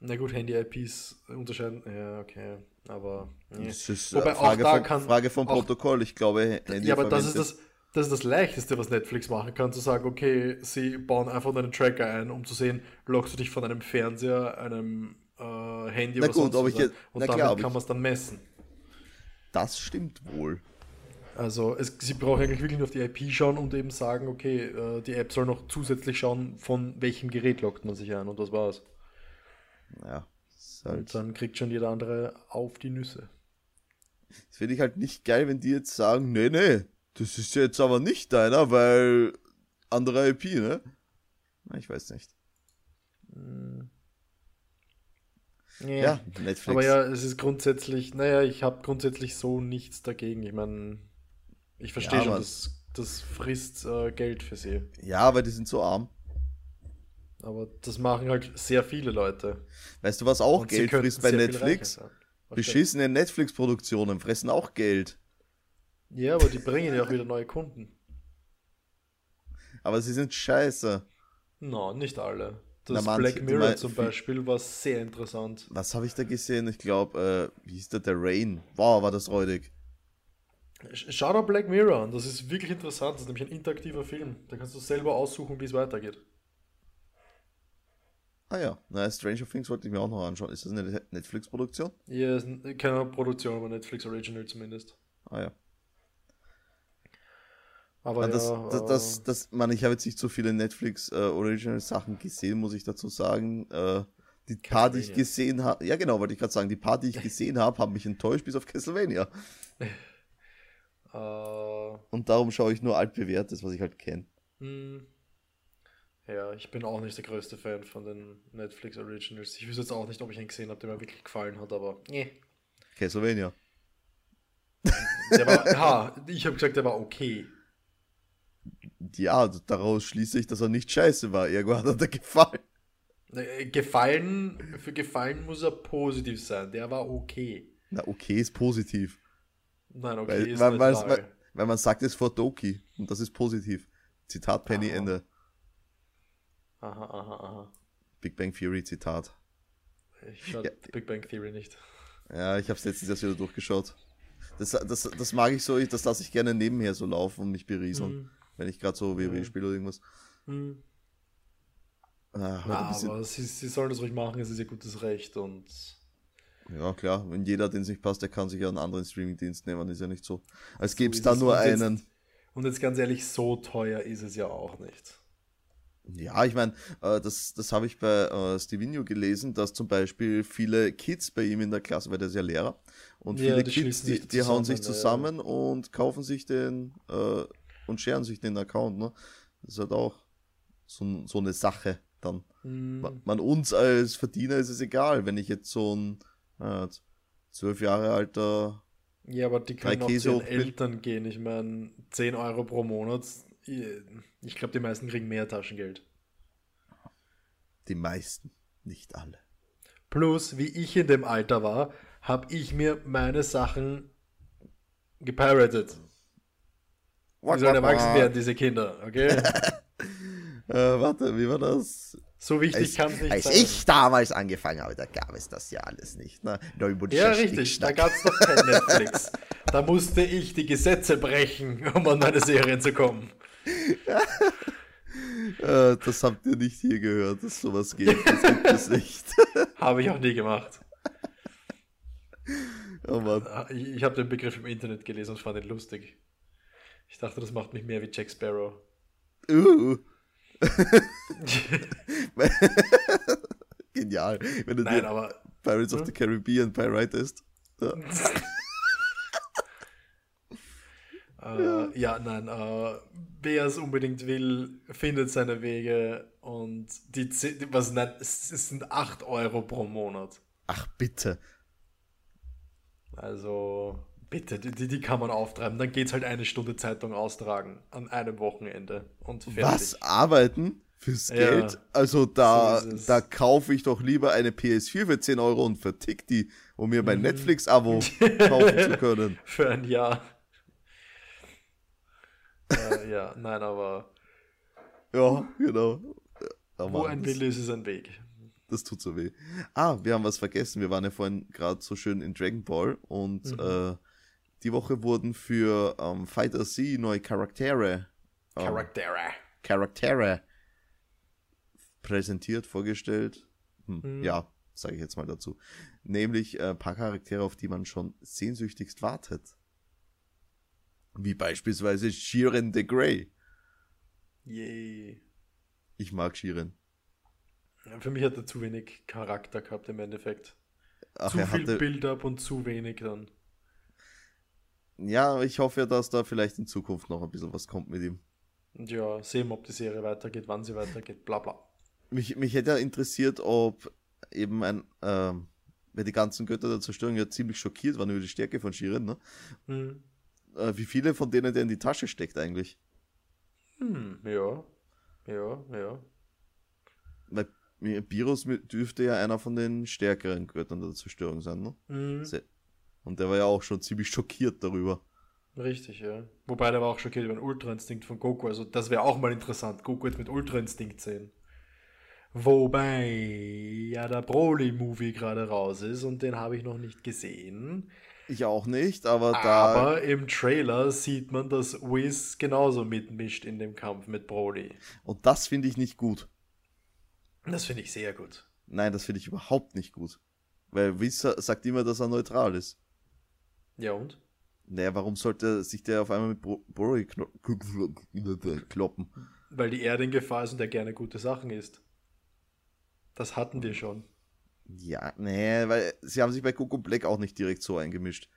Speaker 2: Na gut, Handy-IPs unterscheiden, ja, okay. Aber. Nee. Das ist äh, Wobei, Frage, auch da von, kann, Frage vom Protokoll. Ich glaube, Handy Ja, aber das ist das, das ist das Leichteste, was Netflix machen kann, zu sagen, okay, sie bauen einfach einen Tracker ein, um zu sehen, loggst du dich von einem Fernseher, einem äh, Handy na oder gut, sonst ich jetzt, Und damit klar, kann man
Speaker 1: es dann messen. Das stimmt wohl.
Speaker 2: Also es, sie brauchen eigentlich wirklich nur auf die IP schauen und eben sagen, okay, äh, die App soll noch zusätzlich schauen, von welchem Gerät lockt man sich ein und das war's. Ja. Halt und dann kriegt schon jeder andere auf die Nüsse.
Speaker 1: Das finde ich halt nicht geil, wenn die jetzt sagen, nee, nee, das ist jetzt aber nicht deiner, weil andere IP, ne? ich weiß nicht. Mm.
Speaker 2: Nee. Ja, Netflix. Aber ja, es ist grundsätzlich, naja, ich habe grundsätzlich so nichts dagegen. Ich meine, ich verstehe ja, schon, das, das frisst äh, Geld für sie.
Speaker 1: Ja, aber die sind so arm.
Speaker 2: Aber das machen halt sehr viele Leute.
Speaker 1: Weißt du, was auch Und Geld frisst bei Netflix? Beschissene Netflix-Produktionen fressen auch Geld.
Speaker 2: Ja, aber die bringen ja auch wieder neue Kunden.
Speaker 1: Aber sie sind scheiße.
Speaker 2: No, nicht alle. Das Na, Black Mirror zum Beispiel war sehr interessant.
Speaker 1: Was habe ich da gesehen? Ich glaube, äh, wie hieß der? Der Rain. Wow, war das räudig.
Speaker 2: Schau dir Black Mirror an, das ist wirklich interessant. Das ist nämlich ein interaktiver Film. Da kannst du selber aussuchen, wie es weitergeht.
Speaker 1: Ah ja, na, Stranger Things wollte ich mir auch noch anschauen. Ist das eine Netflix-Produktion?
Speaker 2: Ja, yes, keine Produktion, aber Netflix Original zumindest. Ah ja.
Speaker 1: Aber ah, ja, das, das, das, äh, das, man, ich habe jetzt nicht so viele Netflix äh, Original Sachen gesehen, muss ich dazu sagen. Äh, die paar, die ich gesehen habe, ja genau, wollte ich gerade sagen, die paar, die ich gesehen habe, haben mich enttäuscht bis auf Castlevania. Äh. Und darum schaue ich nur altbewährtes, was ich halt kenne. Hm.
Speaker 2: Ja, ich bin auch nicht der größte Fan von den Netflix Originals. Ich wüsste jetzt auch nicht, ob ich einen gesehen habe, der mir wirklich gefallen hat, aber nee. Okay, so wen ja. Der war, ha, ich habe gesagt, der war okay.
Speaker 1: Ja, also daraus schließe ich, dass er nicht scheiße war. Irgendwo hat er da gefallen.
Speaker 2: Äh, gefallen, für gefallen muss er positiv sein. Der war okay.
Speaker 1: Na, okay ist positiv. Nein, okay weil, ist weil, weil, weil, man sagt es vor Doki und das ist positiv. Zitat Penny Aha. Ende. Aha, aha, aha. Big Bang Theory Zitat.
Speaker 2: Ich schaue ja. Big Bang Theory nicht.
Speaker 1: Ja, ich habe es letztens erst wieder durchgeschaut. Das, das, das mag ich so, das lasse ich gerne nebenher so laufen und mich berieseln, mhm. wenn ich gerade so WoW e mhm. spiele oder irgendwas. Mhm.
Speaker 2: Ah, Na, aber sie, sie sollen das ruhig machen, es ist ihr gutes Recht und.
Speaker 1: Ja, klar, wenn jeder, den es nicht passt, der kann sich ja einen anderen Streamingdienst nehmen, ist ja nicht so. Als so gäbe es da nur einen.
Speaker 2: und jetzt ganz ehrlich, so teuer ist es ja auch nicht.
Speaker 1: Ja, ich meine, äh, das, das habe ich bei äh, Stevino gelesen, dass zum Beispiel viele Kids bei ihm in der Klasse, weil der ist ja Lehrer, und ja, viele die Kids, die, die hauen sich zusammen ja. und kaufen sich den äh, und scheren sich den Account. Ne? Das ist halt auch so, so eine Sache dann. Mhm. Man, man, uns als Verdiener ist es egal, wenn ich jetzt so ein äh, zwölf Jahre alter ja, aber
Speaker 2: die können auch zu den Eltern gehen. Ich meine, 10 Euro pro Monat ich glaube, die meisten kriegen mehr Taschengeld.
Speaker 1: Die meisten, nicht alle.
Speaker 2: Plus, wie ich in dem Alter war, habe ich mir meine Sachen gepiratet. Wie sollen erwachsen werden, diese Kinder, okay? äh, warte,
Speaker 1: wie war das? So wichtig kann es nicht als sein. Als ich damals angefangen habe, da gab es das ja alles nicht. Ne? Ja, richtig,
Speaker 2: da
Speaker 1: gab es
Speaker 2: noch kein Netflix. da musste ich die Gesetze brechen, um an meine Serien zu kommen.
Speaker 1: Äh, das habt ihr nicht hier gehört, dass sowas geht. Das gibt es
Speaker 2: nicht. Habe ich auch nie gemacht. Oh Mann. Ah, ich, ich habe den Begriff im Internet gelesen und fand ihn lustig. Ich dachte, das macht mich mehr wie Jack Sparrow. Uh.
Speaker 1: Genial. Wenn du Nein, aber, Pirates hm? of the Caribbean Pirate ist. Ja.
Speaker 2: Äh, ja. ja. nein, äh, wer es unbedingt will, findet seine Wege und die, was, nein, es sind 8 Euro pro Monat.
Speaker 1: Ach, bitte.
Speaker 2: Also, bitte, die, die kann man auftreiben. Dann geht es halt eine Stunde Zeitung austragen an einem Wochenende und fertig. Was?
Speaker 1: Arbeiten? Fürs Geld? Ja, also da, so da kaufe ich doch lieber eine PS4 für 10 Euro und vertick die, um mir mein mhm. Netflix-Abo kaufen zu können.
Speaker 2: Für ein Jahr. Äh, ja, nein, aber. Ja, genau. Oh,
Speaker 1: wo ein Wille ist, ist ein Weg. Das tut so weh. Ah, wir haben was vergessen. Wir waren ja vorhin gerade so schön in Dragon Ball und mhm. äh, die Woche wurden für ähm, Fighter Z neue Charaktere. Ähm, Charaktere. Charaktere präsentiert, vorgestellt. Hm, mhm. Ja, sage ich jetzt mal dazu. Nämlich äh, ein paar Charaktere, auf die man schon sehnsüchtigst wartet. Wie beispielsweise Sheeran the Grey. Yay. Ich mag Sheeran.
Speaker 2: für mich hat er zu wenig Charakter gehabt im Endeffekt. Ach, zu viel Build-up und zu wenig dann.
Speaker 1: Ja, ich hoffe, dass da vielleicht in Zukunft noch ein bisschen was kommt mit ihm.
Speaker 2: Ja, sehen, ob die Serie weitergeht, wann sie weitergeht, bla bla.
Speaker 1: Mich, mich hätte ja interessiert, ob eben ein, ähm, wer die ganzen Götter der Zerstörung ja ziemlich schockiert waren über die Stärke von Shirin, ne? Mhm äh, wie viele von denen der in die Tasche steckt eigentlich.
Speaker 2: Hm, ja. Ja, ja.
Speaker 1: Weil Virus dürfte ja einer von den stärkeren Göttern der Zerstörung sein, ne? Mhm. Und der war ja auch schon ziemlich schockiert darüber.
Speaker 2: Richtig, ja. Wobei der war auch schockiert über den Ultrainstinkt von Goku. Also das wäre auch mal interessant. Goku jetzt mit Ultrainstinkt sehen. Wobei ja der Broly-Movie gerade raus ist und den habe ich noch nicht gesehen.
Speaker 1: Ich auch nicht, aber da.
Speaker 2: Aber im Trailer sieht man, dass Whis genauso mitmischt in dem Kampf mit Broly.
Speaker 1: Und das finde ich nicht gut.
Speaker 2: Das finde ich sehr gut.
Speaker 1: Nein, das finde ich überhaupt nicht gut. Weil Whis sagt immer, dass er neutral ist. Ja und? Naja, warum sollte sich der auf einmal mit Broly kloppen?
Speaker 2: Weil die Erde in Gefahr ist und er gerne gute Sachen isst. Das hatten wir schon.
Speaker 1: Ja, nee, weil sie haben sich bei Coco Black auch nicht direkt so eingemischt.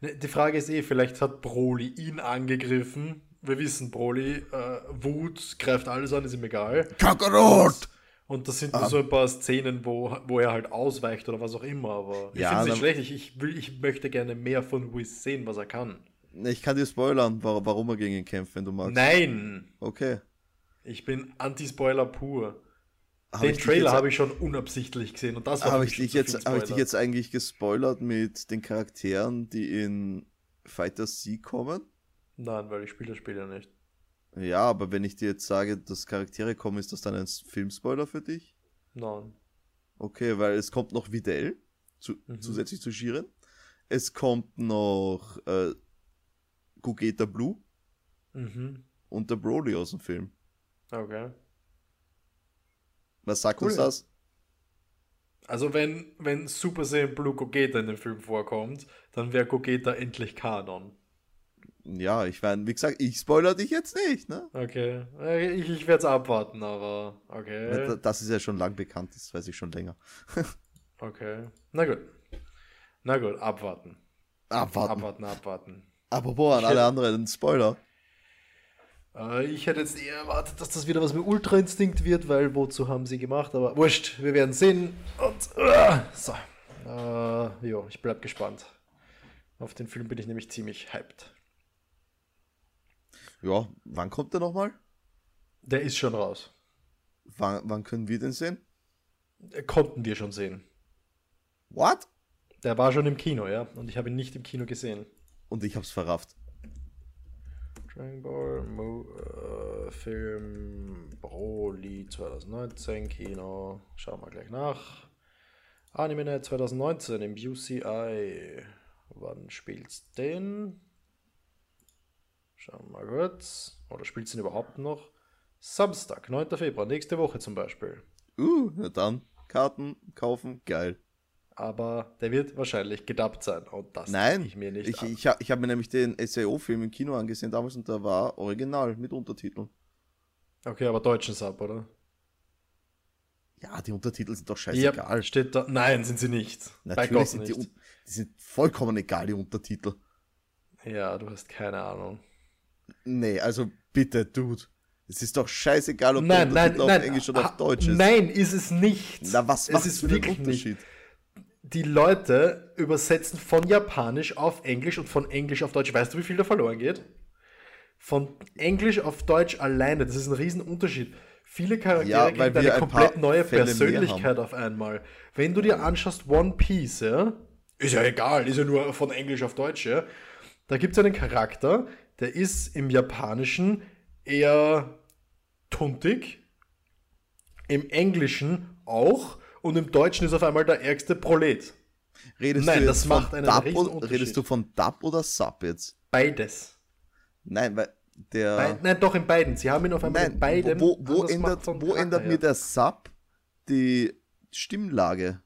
Speaker 2: Ne, die Frage ist eh, vielleicht hat Broly ihn angegriffen. Wir wissen, Broly, äh, Wut greift alles an, ist ihm egal. Kakarot! Und das sind nur um. Ah. so ein paar Szenen, wo, wo er halt ausweicht oder was auch immer. Aber ich ja, finde es nicht schlecht. Ich, ich, will, ich möchte gerne mehr von Whis sehen, was er kann.
Speaker 1: Ich kann dir spoilern, warum er gegen ihn kämpft, wenn du magst. Nein!
Speaker 2: Okay. Ich bin Anti-Spoiler pur. Den Trailer habe ich schon unabsichtlich gesehen und das war
Speaker 1: Habe ich, dich jetzt, hab ich dich jetzt eigentlich gespoilert mit den Charakteren, die in Fighter C kommen?
Speaker 2: Nein, weil ich spiele das Spiel ja nicht.
Speaker 1: Ja, aber wenn ich dir jetzt sage, dass Charaktere kommen, ist das dann ein Filmspoiler für dich? Nein. Okay, weil es kommt noch Videl, zu, mhm. zusätzlich zu Shiren. Es kommt noch äh, Gugeta Blue mhm. und der Broly aus dem Film. Okay.
Speaker 2: Was sagt cool. uns das? Also wenn, wenn Super Saiyan Blue Gogeta in dem Film vorkommt, dann wäre Gogeta endlich Kanon.
Speaker 1: Ja, ich werde, wie gesagt, ich spoiler dich jetzt nicht, ne?
Speaker 2: Okay. Äh, ich, ich werde es abwarten, aber okay.
Speaker 1: Das ist ja schon lang bekannt, das weiß ich schon länger.
Speaker 2: okay. Na gut. Na gut, abwarten. Abwarten.
Speaker 1: Abwarten, abwarten. Apropos an alle anderen, Spoiler.
Speaker 2: Äh, ich hätte jetzt eher erwartet, dass das wieder was mit Ultra Instinkt wird, weil wozu haben sie gemacht? Aber wurscht, wir werden sehen. Und uh, so. Uh, äh, jo, ich bleib gespannt. Auf den Film bin ich nämlich ziemlich hyped.
Speaker 1: Ja, wann kommt der nochmal?
Speaker 2: Der ist schon raus.
Speaker 1: Wann, wann können wir den sehen?
Speaker 2: Konnten wir schon sehen. What? Der war schon im Kino, ja. Und ich habe ihn nicht im Kino gesehen.
Speaker 1: Und ich hab's verrafft.
Speaker 2: Dragon Ball Mo äh, Film Broly 2019 Kino. Schauen wir gleich nach. Anime Night 2019 im UCI. Wann spielt's den? Schauen wir mal kurz. Oder spielt's den überhaupt noch? Samstag, 9. Februar, nächste Woche zum Beispiel.
Speaker 1: Uh, na dann. Karten kaufen, geil
Speaker 2: aber der wird wahrscheinlich gedubbt sein. Und das Nein,
Speaker 1: ich mir nicht. Ich, ich, ich, ich habe mir nämlich den SAO-Film im Kino angesehen damals und der war original mit Untertiteln.
Speaker 2: Okay, aber deutschen Sub, oder?
Speaker 1: Ja, die Untertitel sind doch scheißegal. Ja,
Speaker 2: steht da, nein, sind sie nicht. Natürlich sind
Speaker 1: nicht. Die, die sind vollkommen egal, die Untertitel.
Speaker 2: Ja, du hast keine Ahnung.
Speaker 1: Nee, also bitte, Dude. Es ist doch scheißegal, ob nein, der Untertitel nein,
Speaker 2: auf
Speaker 1: nein,
Speaker 2: Englisch oder auf Deutsch ist. Nein, ist es nicht. Na, was macht es ist für einen Unterschied? Nicht die Leute übersetzen von Japanisch auf Englisch und von Englisch auf Deutsch. Weißt du, wie viel da verloren geht? Von Englisch auf Deutsch alleine, das ist ein Riesenunterschied. Viele Charaktere ja, kriegen eine ein komplett neue Fälle Persönlichkeit auf einmal. Wenn du dir anschaust One Piece, ja, ist ja egal, ist ja nur von Englisch auf Deutsch, ja. Da gibt es einen Charakter, der ist im Japanischen eher tuntig, im Englischen auch und im Deutschen ist auf einmal der ärgste Prolet.
Speaker 1: Redest
Speaker 2: Nein,
Speaker 1: du
Speaker 2: das
Speaker 1: macht einen Dab Redest du von Dab oder Sub jetzt? Beides.
Speaker 2: Nein, weil der. Nein, nein, doch in beiden. Sie haben ihn auf einmal nein, in beiden.
Speaker 1: Wo,
Speaker 2: wo, ändert,
Speaker 1: wo ändert mir der Sub die Stimmlage?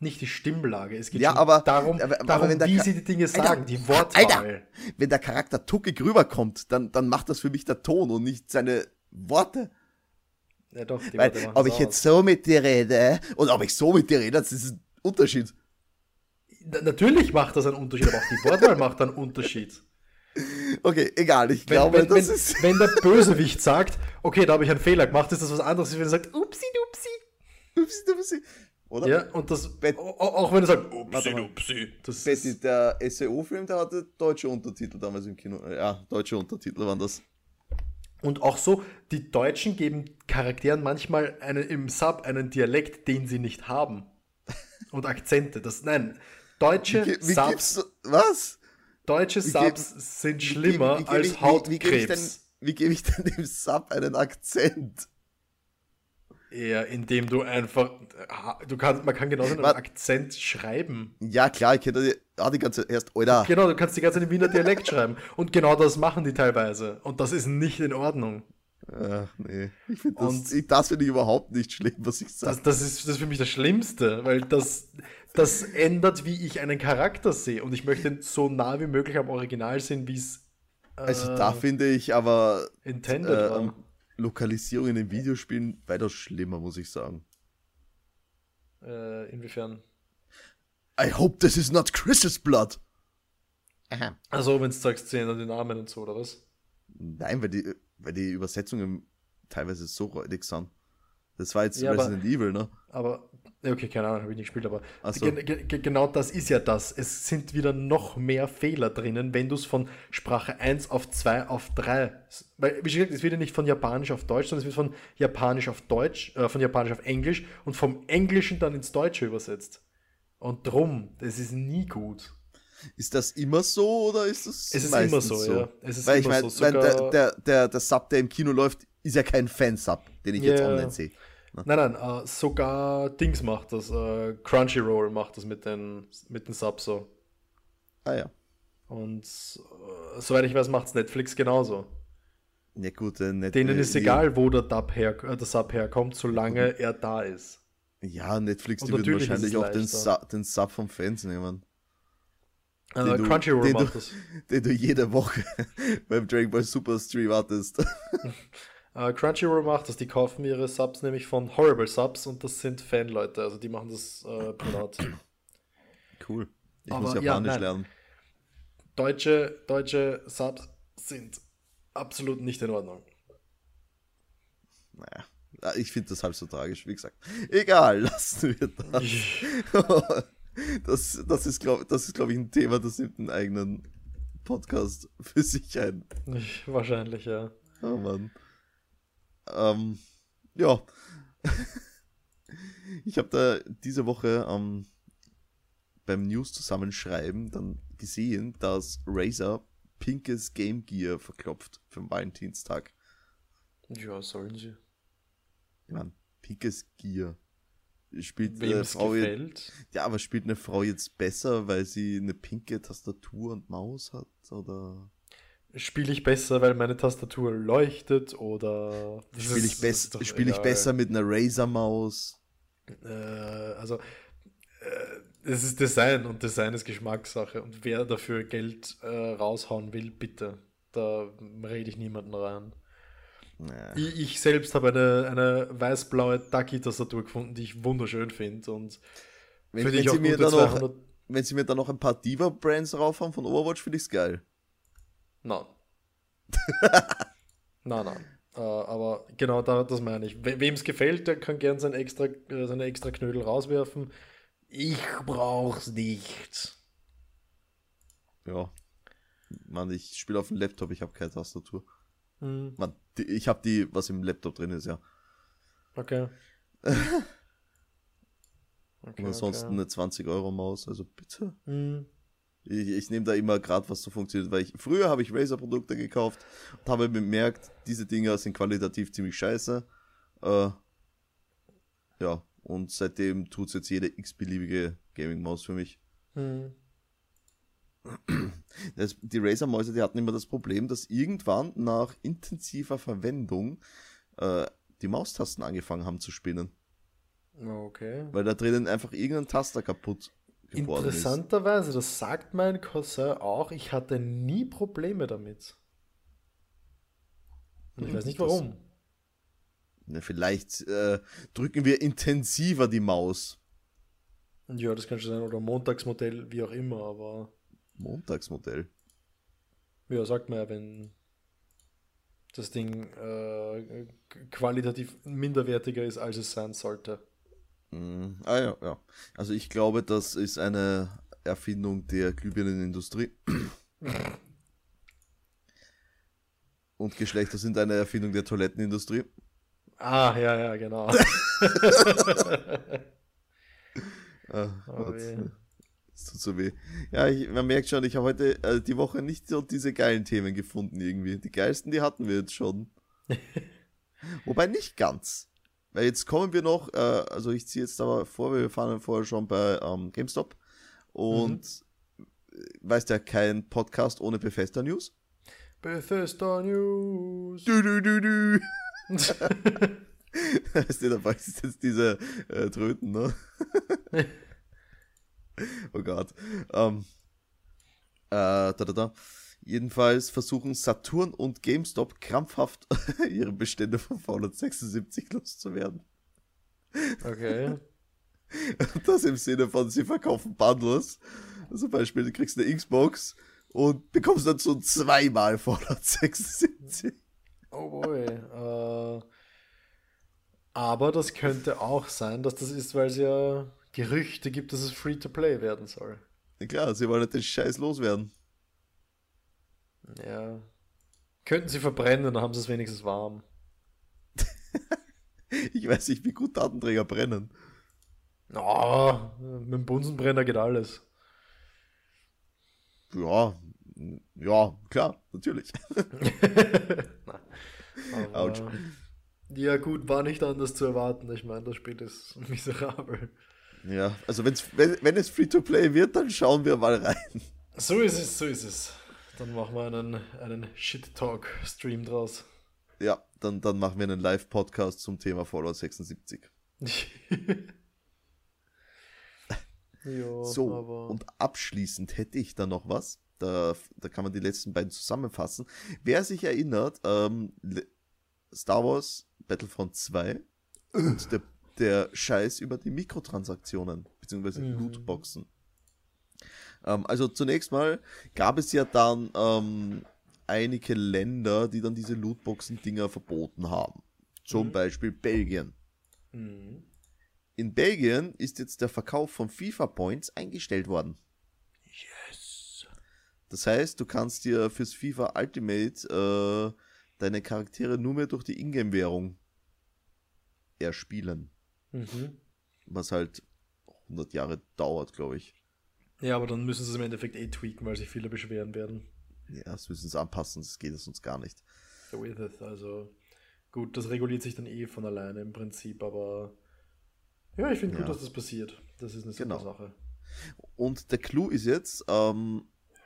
Speaker 2: Nicht die Stimmlage, es geht ja, aber, darum, aber, aber darum
Speaker 1: wenn der,
Speaker 2: wie sie die
Speaker 1: Dinge Alter, sagen, die Wortwahl. Alter, wenn der Charakter tuckig rüberkommt, dann, dann macht das für mich der Ton und nicht seine Worte. Ja, doch, die Weil, ob ich jetzt so mit dir rede oder ob ich so mit dir rede, das ist ein Unterschied.
Speaker 2: Na, natürlich macht das einen Unterschied, aber auch die Wortwahl macht einen Unterschied.
Speaker 1: Okay, egal, ich wenn, glaube,
Speaker 2: wenn, das wenn, ist. Wenn der Bösewicht sagt, okay, da habe ich einen Fehler gemacht, ist das was anderes, als wenn er sagt, upsi dupsi. Upsi dupsi. Oder? Ja, und das, Bet
Speaker 1: auch wenn er sagt, upsi dupsi. Das Betty, der SEO-Film, der hatte deutsche Untertitel damals im Kino. Ja, deutsche Untertitel waren das.
Speaker 2: Und auch so, die Deutschen geben Charakteren manchmal einen, im Sub einen Dialekt, den sie nicht haben. Und Akzente. Das, nein, deutsche wie, wie Subs. Du, was? Deutsche wie Subs geb, sind schlimmer wie, als Hautkrebs.
Speaker 1: Wie, gebe ich, geb ich denn dem Sub einen Akzent?
Speaker 2: Ja, indem du einfach, du kannst, man kann genauso einen Warte. Akzent schreiben.
Speaker 1: Ja, klar, ich kenne ah, die ganze, erst,
Speaker 2: Alter. Genau, du kannst die ganze Zeit im Wiener Dialekt schreiben. Und genau das machen die teilweise. Und das ist nicht in Ordnung. Ach,
Speaker 1: nee. Ich find das, und das finde ich überhaupt nicht schlimm, was ich sage.
Speaker 2: Das, das, ist, das für mich das Schlimmste, weil das, das ändert, wie ich einen Charakter sehe. Und ich möchte so nah wie möglich am Original sehen, wie es.
Speaker 1: Also, äh, also da finde ich aber. Intended äh, war. Lokalisierung in den Videospielen weiter schlimmer, muss ich sagen.
Speaker 2: Äh, inwiefern?
Speaker 1: I hope this is not Chris's blood.
Speaker 2: Aha. Also, wenn es zeigt sie ändern den Namen und so, oder was?
Speaker 1: Nein, weil die, weil die Übersetzungen teilweise so räudig sind. Das war jetzt
Speaker 2: ja, Resident aber, Evil, ne? Aber Okay, keine Ahnung, habe ich nicht gespielt, aber so. ge ge genau das ist ja das. Es sind wieder noch mehr Fehler drinnen, wenn du es von Sprache 1 auf 2 auf 3. Weil, wie gesagt, es wird ja nicht von Japanisch auf Deutsch, sondern es wird von Japanisch auf Deutsch, äh, von Japanisch auf Englisch und vom Englischen dann ins Deutsche übersetzt. Und drum, das ist nie gut.
Speaker 1: Ist das immer so oder ist das Es ist immer so, so, ja. Es ist Weil immer ich mein, so. Sogar... der, der, der, der Sub, der im Kino läuft, ist ja kein Fansub, den ich yeah. jetzt
Speaker 2: online sehe. Ne? Nein, nein, äh, sogar Dings macht das. Äh, Crunchyroll macht das mit den, mit den Subs so. Ah ja. Und äh, soweit ich weiß, macht es Netflix genauso. Ja gut, äh, Net Denen äh, ist egal, wo der, Dub her, äh, der Sub herkommt, solange mhm. er da ist.
Speaker 1: Ja, Netflix, die würden wahrscheinlich auch den, Su den Sub vom Fans nehmen. Uh, den Crunchyroll den macht du, das. Den du jede Woche beim Dragon Ball Super Stream wartest.
Speaker 2: äh, Crunchyroll macht das, die kaufen ihre Subs nämlich von Horrible Subs und das sind Fanleute, also die machen das äh, privat. Cool. Ich Aber, muss Japanisch ja, lernen. Deutsche, deutsche Subs sind absolut nicht in Ordnung.
Speaker 1: Naja. Ah, ich finde das halb so tragisch, wie gesagt. Egal, lassen wir das. Das, das ist, glaube glaub ich, ein Thema, das nimmt einen eigenen Podcast für sich ein.
Speaker 2: Wahrscheinlich, ja. Oh Mann.
Speaker 1: Ähm, ja. ich habe da diese Woche ähm, beim News-Zusammenschreiben dann gesehen, dass Razer pinkes Game Gear verklopft für den Valentinstag. Ja, sollen sie. Ich meine, pinkes Gear. Spielt eine Frau gefällt. Jetzt, ja, aber spielt eine Frau jetzt besser, weil sie eine pinke Tastatur und Maus hat? Oder
Speaker 2: spiele ich besser, weil meine Tastatur leuchtet oder
Speaker 1: spiele ich, best, spiel ich besser mit einer Razer Maus.
Speaker 2: Äh, also äh, es ist Design und Design ist Geschmackssache und wer dafür Geld äh, raushauen will, bitte, da rede ich niemanden rein. Naja. Ich, ich, selbst habe eine, eine weiß-blaue Ducky-Tastatur gefunden, die ich wunderschön finde und
Speaker 1: wenn,
Speaker 2: wenn, ich
Speaker 1: auch sie mir dann noch, wenn sie mir dann noch ein paar Diva-Brands raufhauen von Overwatch, finde ich es geil.
Speaker 2: Nein. nein, nein. Äh, aber genau da, das meine ich. We Wem es gefällt, der kann gern sein extra, äh, seine extra Knödel rauswerfen. Ich brauch's nicht.
Speaker 1: Ja. Mann, ich spiele auf dem Laptop, ich habe keine Tastatur. Mhm. Mann, ich habe die, was im Laptop drin ist, ja. Okay. okay Und ansonsten okay. eine 20-Euro-Maus, also bitte. Mhm. Ich, ich nehme da immer gerade was so funktioniert, weil ich früher habe ich Razer-Produkte gekauft und habe bemerkt, diese Dinger sind qualitativ ziemlich scheiße. Äh, ja, und seitdem tut es jetzt jede x-beliebige Gaming-Maus für mich. Hm. Das, die Razer-Mäuse, die hatten immer das Problem, dass irgendwann nach intensiver Verwendung äh, die Maustasten angefangen haben zu spinnen. Okay. Weil da drinnen einfach irgendein Taster kaputt
Speaker 2: Interessanterweise, ist. das sagt mein Cousin auch, ich hatte nie Probleme damit. Und ich hm, weiß nicht warum.
Speaker 1: Na, vielleicht äh, drücken wir intensiver die Maus.
Speaker 2: Ja, das kann schon sein. Oder Montagsmodell, wie auch immer, aber.
Speaker 1: Montagsmodell?
Speaker 2: Ja, sagt man ja, wenn das Ding äh, qualitativ minderwertiger ist, als es sein sollte.
Speaker 1: Mm, ah ja, ja. Also ich glaube, das ist eine Erfindung der Glühbirnenindustrie. Und Geschlechter sind eine Erfindung der Toilettenindustrie.
Speaker 2: Ah, ja, ja, genau. Ach,
Speaker 1: ah, oh es tut so weh. Ja, ich, man merkt schon, ich habe heute also die Woche nicht so diese geilen Themen gefunden irgendwie. Die geilsten, die hatten wir jetzt schon. Wobei nicht ganz weil jetzt kommen wir noch, äh, also ich ziehe jetzt da mal vor, wir fahren vorher schon bei ähm, GameStop und mhm. Äh, weißt ja kein Podcast ohne Bethesda News. Bethesda News. Du, du, du, du. weißt du, da dabei ich jetzt diese äh, Tröten, ne? oh Gott. Ähm, äh, da, da, da. Jedenfalls versuchen Saturn und GameStop krampfhaft ihre Bestände von Fallout 76 loszuwerden. Okay. das im Sinne von, sie verkaufen Bundles. Zum Beispiel, du kriegst eine Xbox und bekommst dann so zweimal Fallout 76.
Speaker 2: Oh boy. äh, aber das könnte auch sein, dass das ist, weil es ja Gerüchte gibt, dass es Free-to-Play werden soll.
Speaker 1: Na klar, sie wollen halt den Scheiß loswerden.
Speaker 2: Ja. Könnten sie verbrennen, dann haben sie es wenigstens warm.
Speaker 1: ich weiß nicht, wie gut Datenträger brennen.
Speaker 2: Na, oh, mit dem Bunsenbrenner geht alles.
Speaker 1: Ja, ja, klar, natürlich.
Speaker 2: Aber, Ja, gut, war nicht anders zu erwarten. Ich meine, das Spiel ist miserabel.
Speaker 1: Ja, also wenn's, wenn, wenn es Free-to-Play wird, dann schauen wir mal rein.
Speaker 2: So ist es, so ist es. Dann machen wir einen, einen Shit-Talk-Stream draus.
Speaker 1: Ja, dann, dann machen wir einen Live-Podcast zum Thema Fallout 76. jo, so, aber... und abschließend hätte ich da noch was. Da, da kann man die letzten beiden zusammenfassen. Wer sich erinnert, ähm, Star Wars Battlefront 2 und der, der Scheiß über die Mikrotransaktionen, bzw. mhm. Lootboxen. Ähm, also zunächst mal gab es ja dann ähm, einige Länder, die dann diese Lootboxen-Dinger verboten haben. Zum mhm. Beispiel Belgien. Mhm. In Belgien ist jetzt der Verkauf von FIFA-Points eingestellt worden. Yes. Das heißt, du kannst dir fürs FIFA Ultimate äh, deine Charaktere nur mehr durch die Ingame-Währung erspielen. Mhm. Was halt 100 Jahre dauert, glaube ich.
Speaker 2: Ja, aber dann müssen sie es im Endeffekt eh tweaken, weil sich viele beschweren werden.
Speaker 1: Ja, das müssen sie anpassen, sonst geht es uns gar nicht.
Speaker 2: So ist es, also gut, das reguliert sich dann eh von alleine im Prinzip, aber ja, ich finde ja. gut, dass das passiert. Das ist eine genau. Sache.
Speaker 1: Und der Clou ist jetzt, ähm,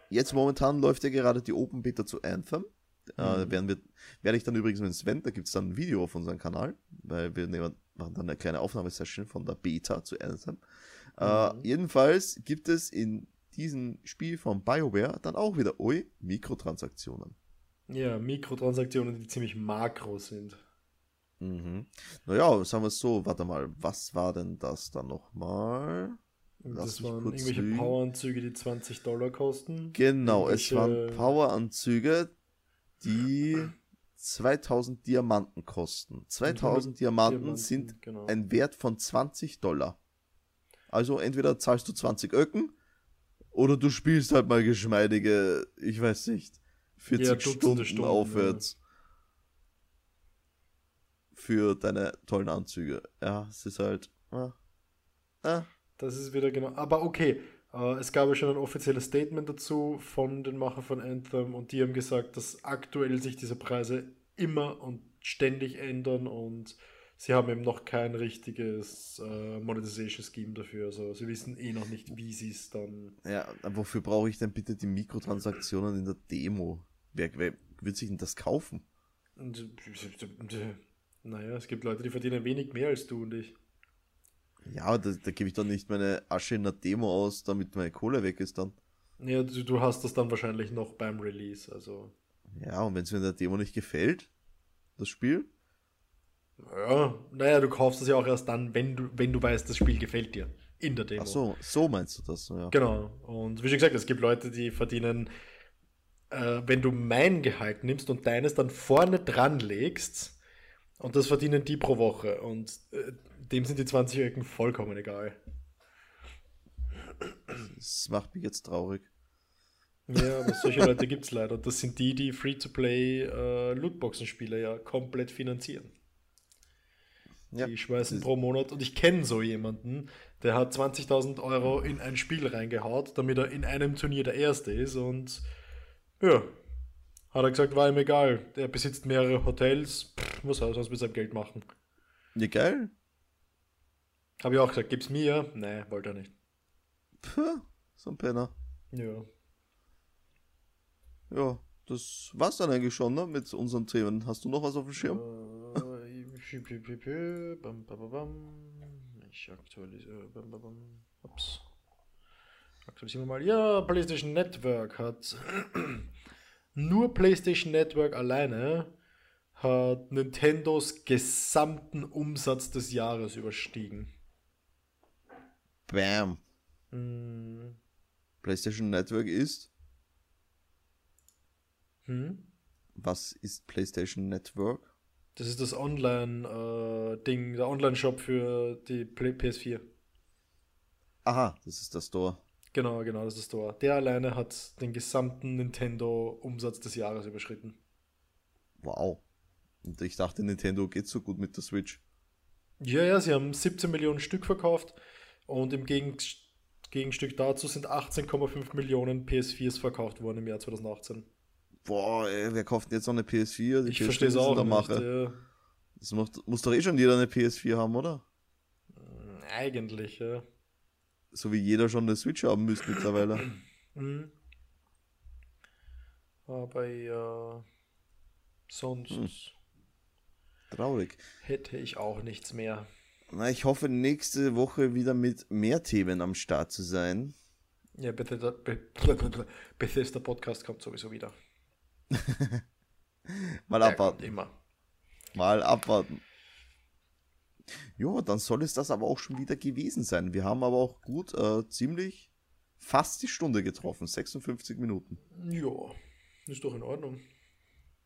Speaker 1: jetzt momentan läuft ja gerade die Open Beta zu Anthem. Äh, mhm. Äh, werden wir, werde ich dann übrigens mit Sven, da gibt es dann ein Video auf unserem Kanal, weil wir nehmen, machen dann eine kleine Aufnahmesession von der Beta zu Anthem. Äh, mhm. jedenfalls gibt es in diesem Spiel von BioWare dann auch wieder, ui, Mikrotransaktionen.
Speaker 2: Ja, Mikrotransaktionen, die ziemlich makro sind.
Speaker 1: Mhm. Naja, sagen wir es so, warte mal, was war denn das dann nochmal? das
Speaker 2: waren irgendwelche lügen. Poweranzüge, die 20 Dollar kosten.
Speaker 1: Genau, es waren Poweranzüge, die 2000 Diamanten kosten. 2000 Diamanten, Diamanten, sind genau. ein Wert von 20 Dollar. Also entweder zahlst du 20 Öcken oder du spielst halt mal geschmeidige, ich weiß nicht, 40 ja, Stunden, Stunden, aufwärts. Ja. Für deine tollen Anzüge. Ja, es ist halt. Ah,
Speaker 2: ah. Das ist wieder genau. Aber okay, äh, es gab ja schon ein offizielles Statement dazu von den Machern von Anthem und die haben gesagt, dass aktuell sich diese Preise immer und ständig ändern und sie haben eben noch kein richtiges äh, Monetization Scheme dafür. Also sie wissen eh noch nicht, wie sie es dann.
Speaker 1: Ja, wofür brauche ich denn bitte die Mikrotransaktionen in der Demo? Wer, wer würde sich denn das kaufen?
Speaker 2: Naja, es gibt Leute, die verdienen wenig mehr als du und ich.
Speaker 1: Ja, da, da gebe ich doch nicht meine Asche in der Demo aus, damit meine Kohle weg ist dann.
Speaker 2: Ja, du, du hast das dann wahrscheinlich noch beim Release, also.
Speaker 1: Ja, und wenn es mir in der Demo nicht gefällt, das Spiel,
Speaker 2: ja, naja, du kaufst es ja auch erst dann, wenn du, wenn du weißt, das Spiel gefällt dir. In der Demo. Ach
Speaker 1: so, so meinst du das, ja.
Speaker 2: Genau. Und wie schon gesagt, es gibt Leute, die verdienen, äh, wenn du mein Gehalt nimmst und deines dann vorne dran legst, und das verdienen die pro Woche. Und äh, dem sind die 20 Ecken vollkommen egal.
Speaker 1: Das macht mich jetzt traurig.
Speaker 2: Ja, aber solche Leute gibt es leider. Und das sind die, die Free-to-Play äh, Lootboxen-Spiele ja komplett finanzieren. Ja. Die schmeißen pro Monat. Und ich kenne so jemanden, der hat 20.000 Euro in ein Spiel reingehaut, damit er in einem Turnier der Erste ist. Und ja, hat er gesagt, war ihm egal. Der besitzt mehrere Hotels. Pff, was soll er sonst mit seinem Geld machen? Ja, geil. Habe ich auch gesagt, gib's mir. Nee, wollte er nicht. Puh, so ein Penner.
Speaker 1: Ja. Ja, das war's dann eigentlich schon, ne? Mit unseren Themen. Hast du noch was auf dem Schirm? Ja.
Speaker 2: Äh, ich aktualisiere. Äh, Ups. Aktualisieren wir mal. Ja, PlayStation Network hat. nur PlayStation Network alleine hat Nintendos gesamten Umsatz des Jahres überstiegen. Bam.
Speaker 1: Hm. PlayStation Network ist. Hm? Was ist PlayStation Network?
Speaker 2: Das ist das Online-Ding, äh, der Online-Shop für die PS4.
Speaker 1: Aha, das ist der Store.
Speaker 2: Genau, genau, das ist der Store. Der alleine hat den gesamten Nintendo-Umsatz des Jahres überschritten.
Speaker 1: Wow. Und ich dachte, Nintendo geht so gut mit der Switch.
Speaker 2: Ja, ja, sie haben 17 Millionen Stück verkauft und im Gegenstück dazu sind 18,5 Millionen PS4s verkauft worden im Jahr 2018
Speaker 1: boah, ey, wer kauft denn jetzt noch eine PS4? Die ich PS4 verstehe es auch nicht. Ja. Das macht, muss doch eh schon jeder eine PS4 haben, oder?
Speaker 2: Mm, eigentlich, ja.
Speaker 1: So wie jeder schon eine Switch haben müsste mittlerweile.
Speaker 2: Mhm. Aber ja, sonst. Hm. Traurig. Hätte ich auch nichts mehr.
Speaker 1: Na, ich hoffe, nächste Woche wieder mit mehr Themen am Start zu sein.
Speaker 2: Ja, Bethesda, Bethesda Podcast kommt sowieso wieder.
Speaker 1: Mal abwarten. Immer. Mal abwarten. Jo, dann soll es das aber auch schon wieder gewesen sein. Wir haben aber auch gut, äh, ziemlich fast die Stunde getroffen. 56 Minuten.
Speaker 2: Ja, ist doch in Ordnung.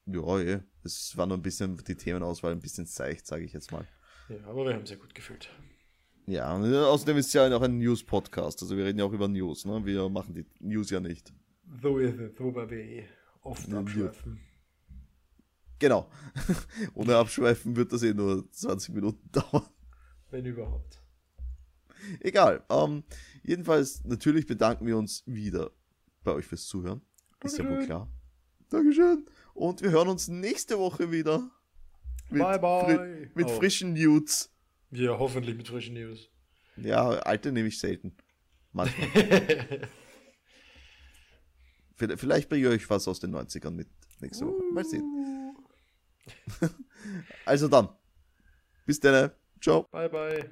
Speaker 1: Ja, eh. Es war nur ein bisschen die Themenauswahl ein bisschen seicht, sage ich jetzt mal.
Speaker 2: Ja, aber wir haben sehr gut gefühlt.
Speaker 1: Ja, äh, außerdem ist es ja auch ein News-Podcast. Also wir reden ja auch über News, ne? Wir machen die News ja nicht.
Speaker 2: So ist es, so war wir eh oft abschweifen.
Speaker 1: Genau. Ohne Abschweifen wird das eh nur 20 Minuten
Speaker 2: dauern. Wenn überhaupt.
Speaker 1: Egal. Ähm, jedenfalls, natürlich bedanken wir uns wieder bei euch fürs Zuhören. Ist ja wohl klar. Dankeschön. Und wir hören uns nächste Woche wieder. Mit bye, bye. Fri mit oh. frischen News.
Speaker 2: Ja, hoffentlich mit frischen News.
Speaker 1: Ja, alte nehme ich selten. Manchmal. Vielleicht bringe ich euch was aus den 90ern mit nächste Woche. Mal sehen. Uh. also dann. Bis dann. Ciao. Bye, bye.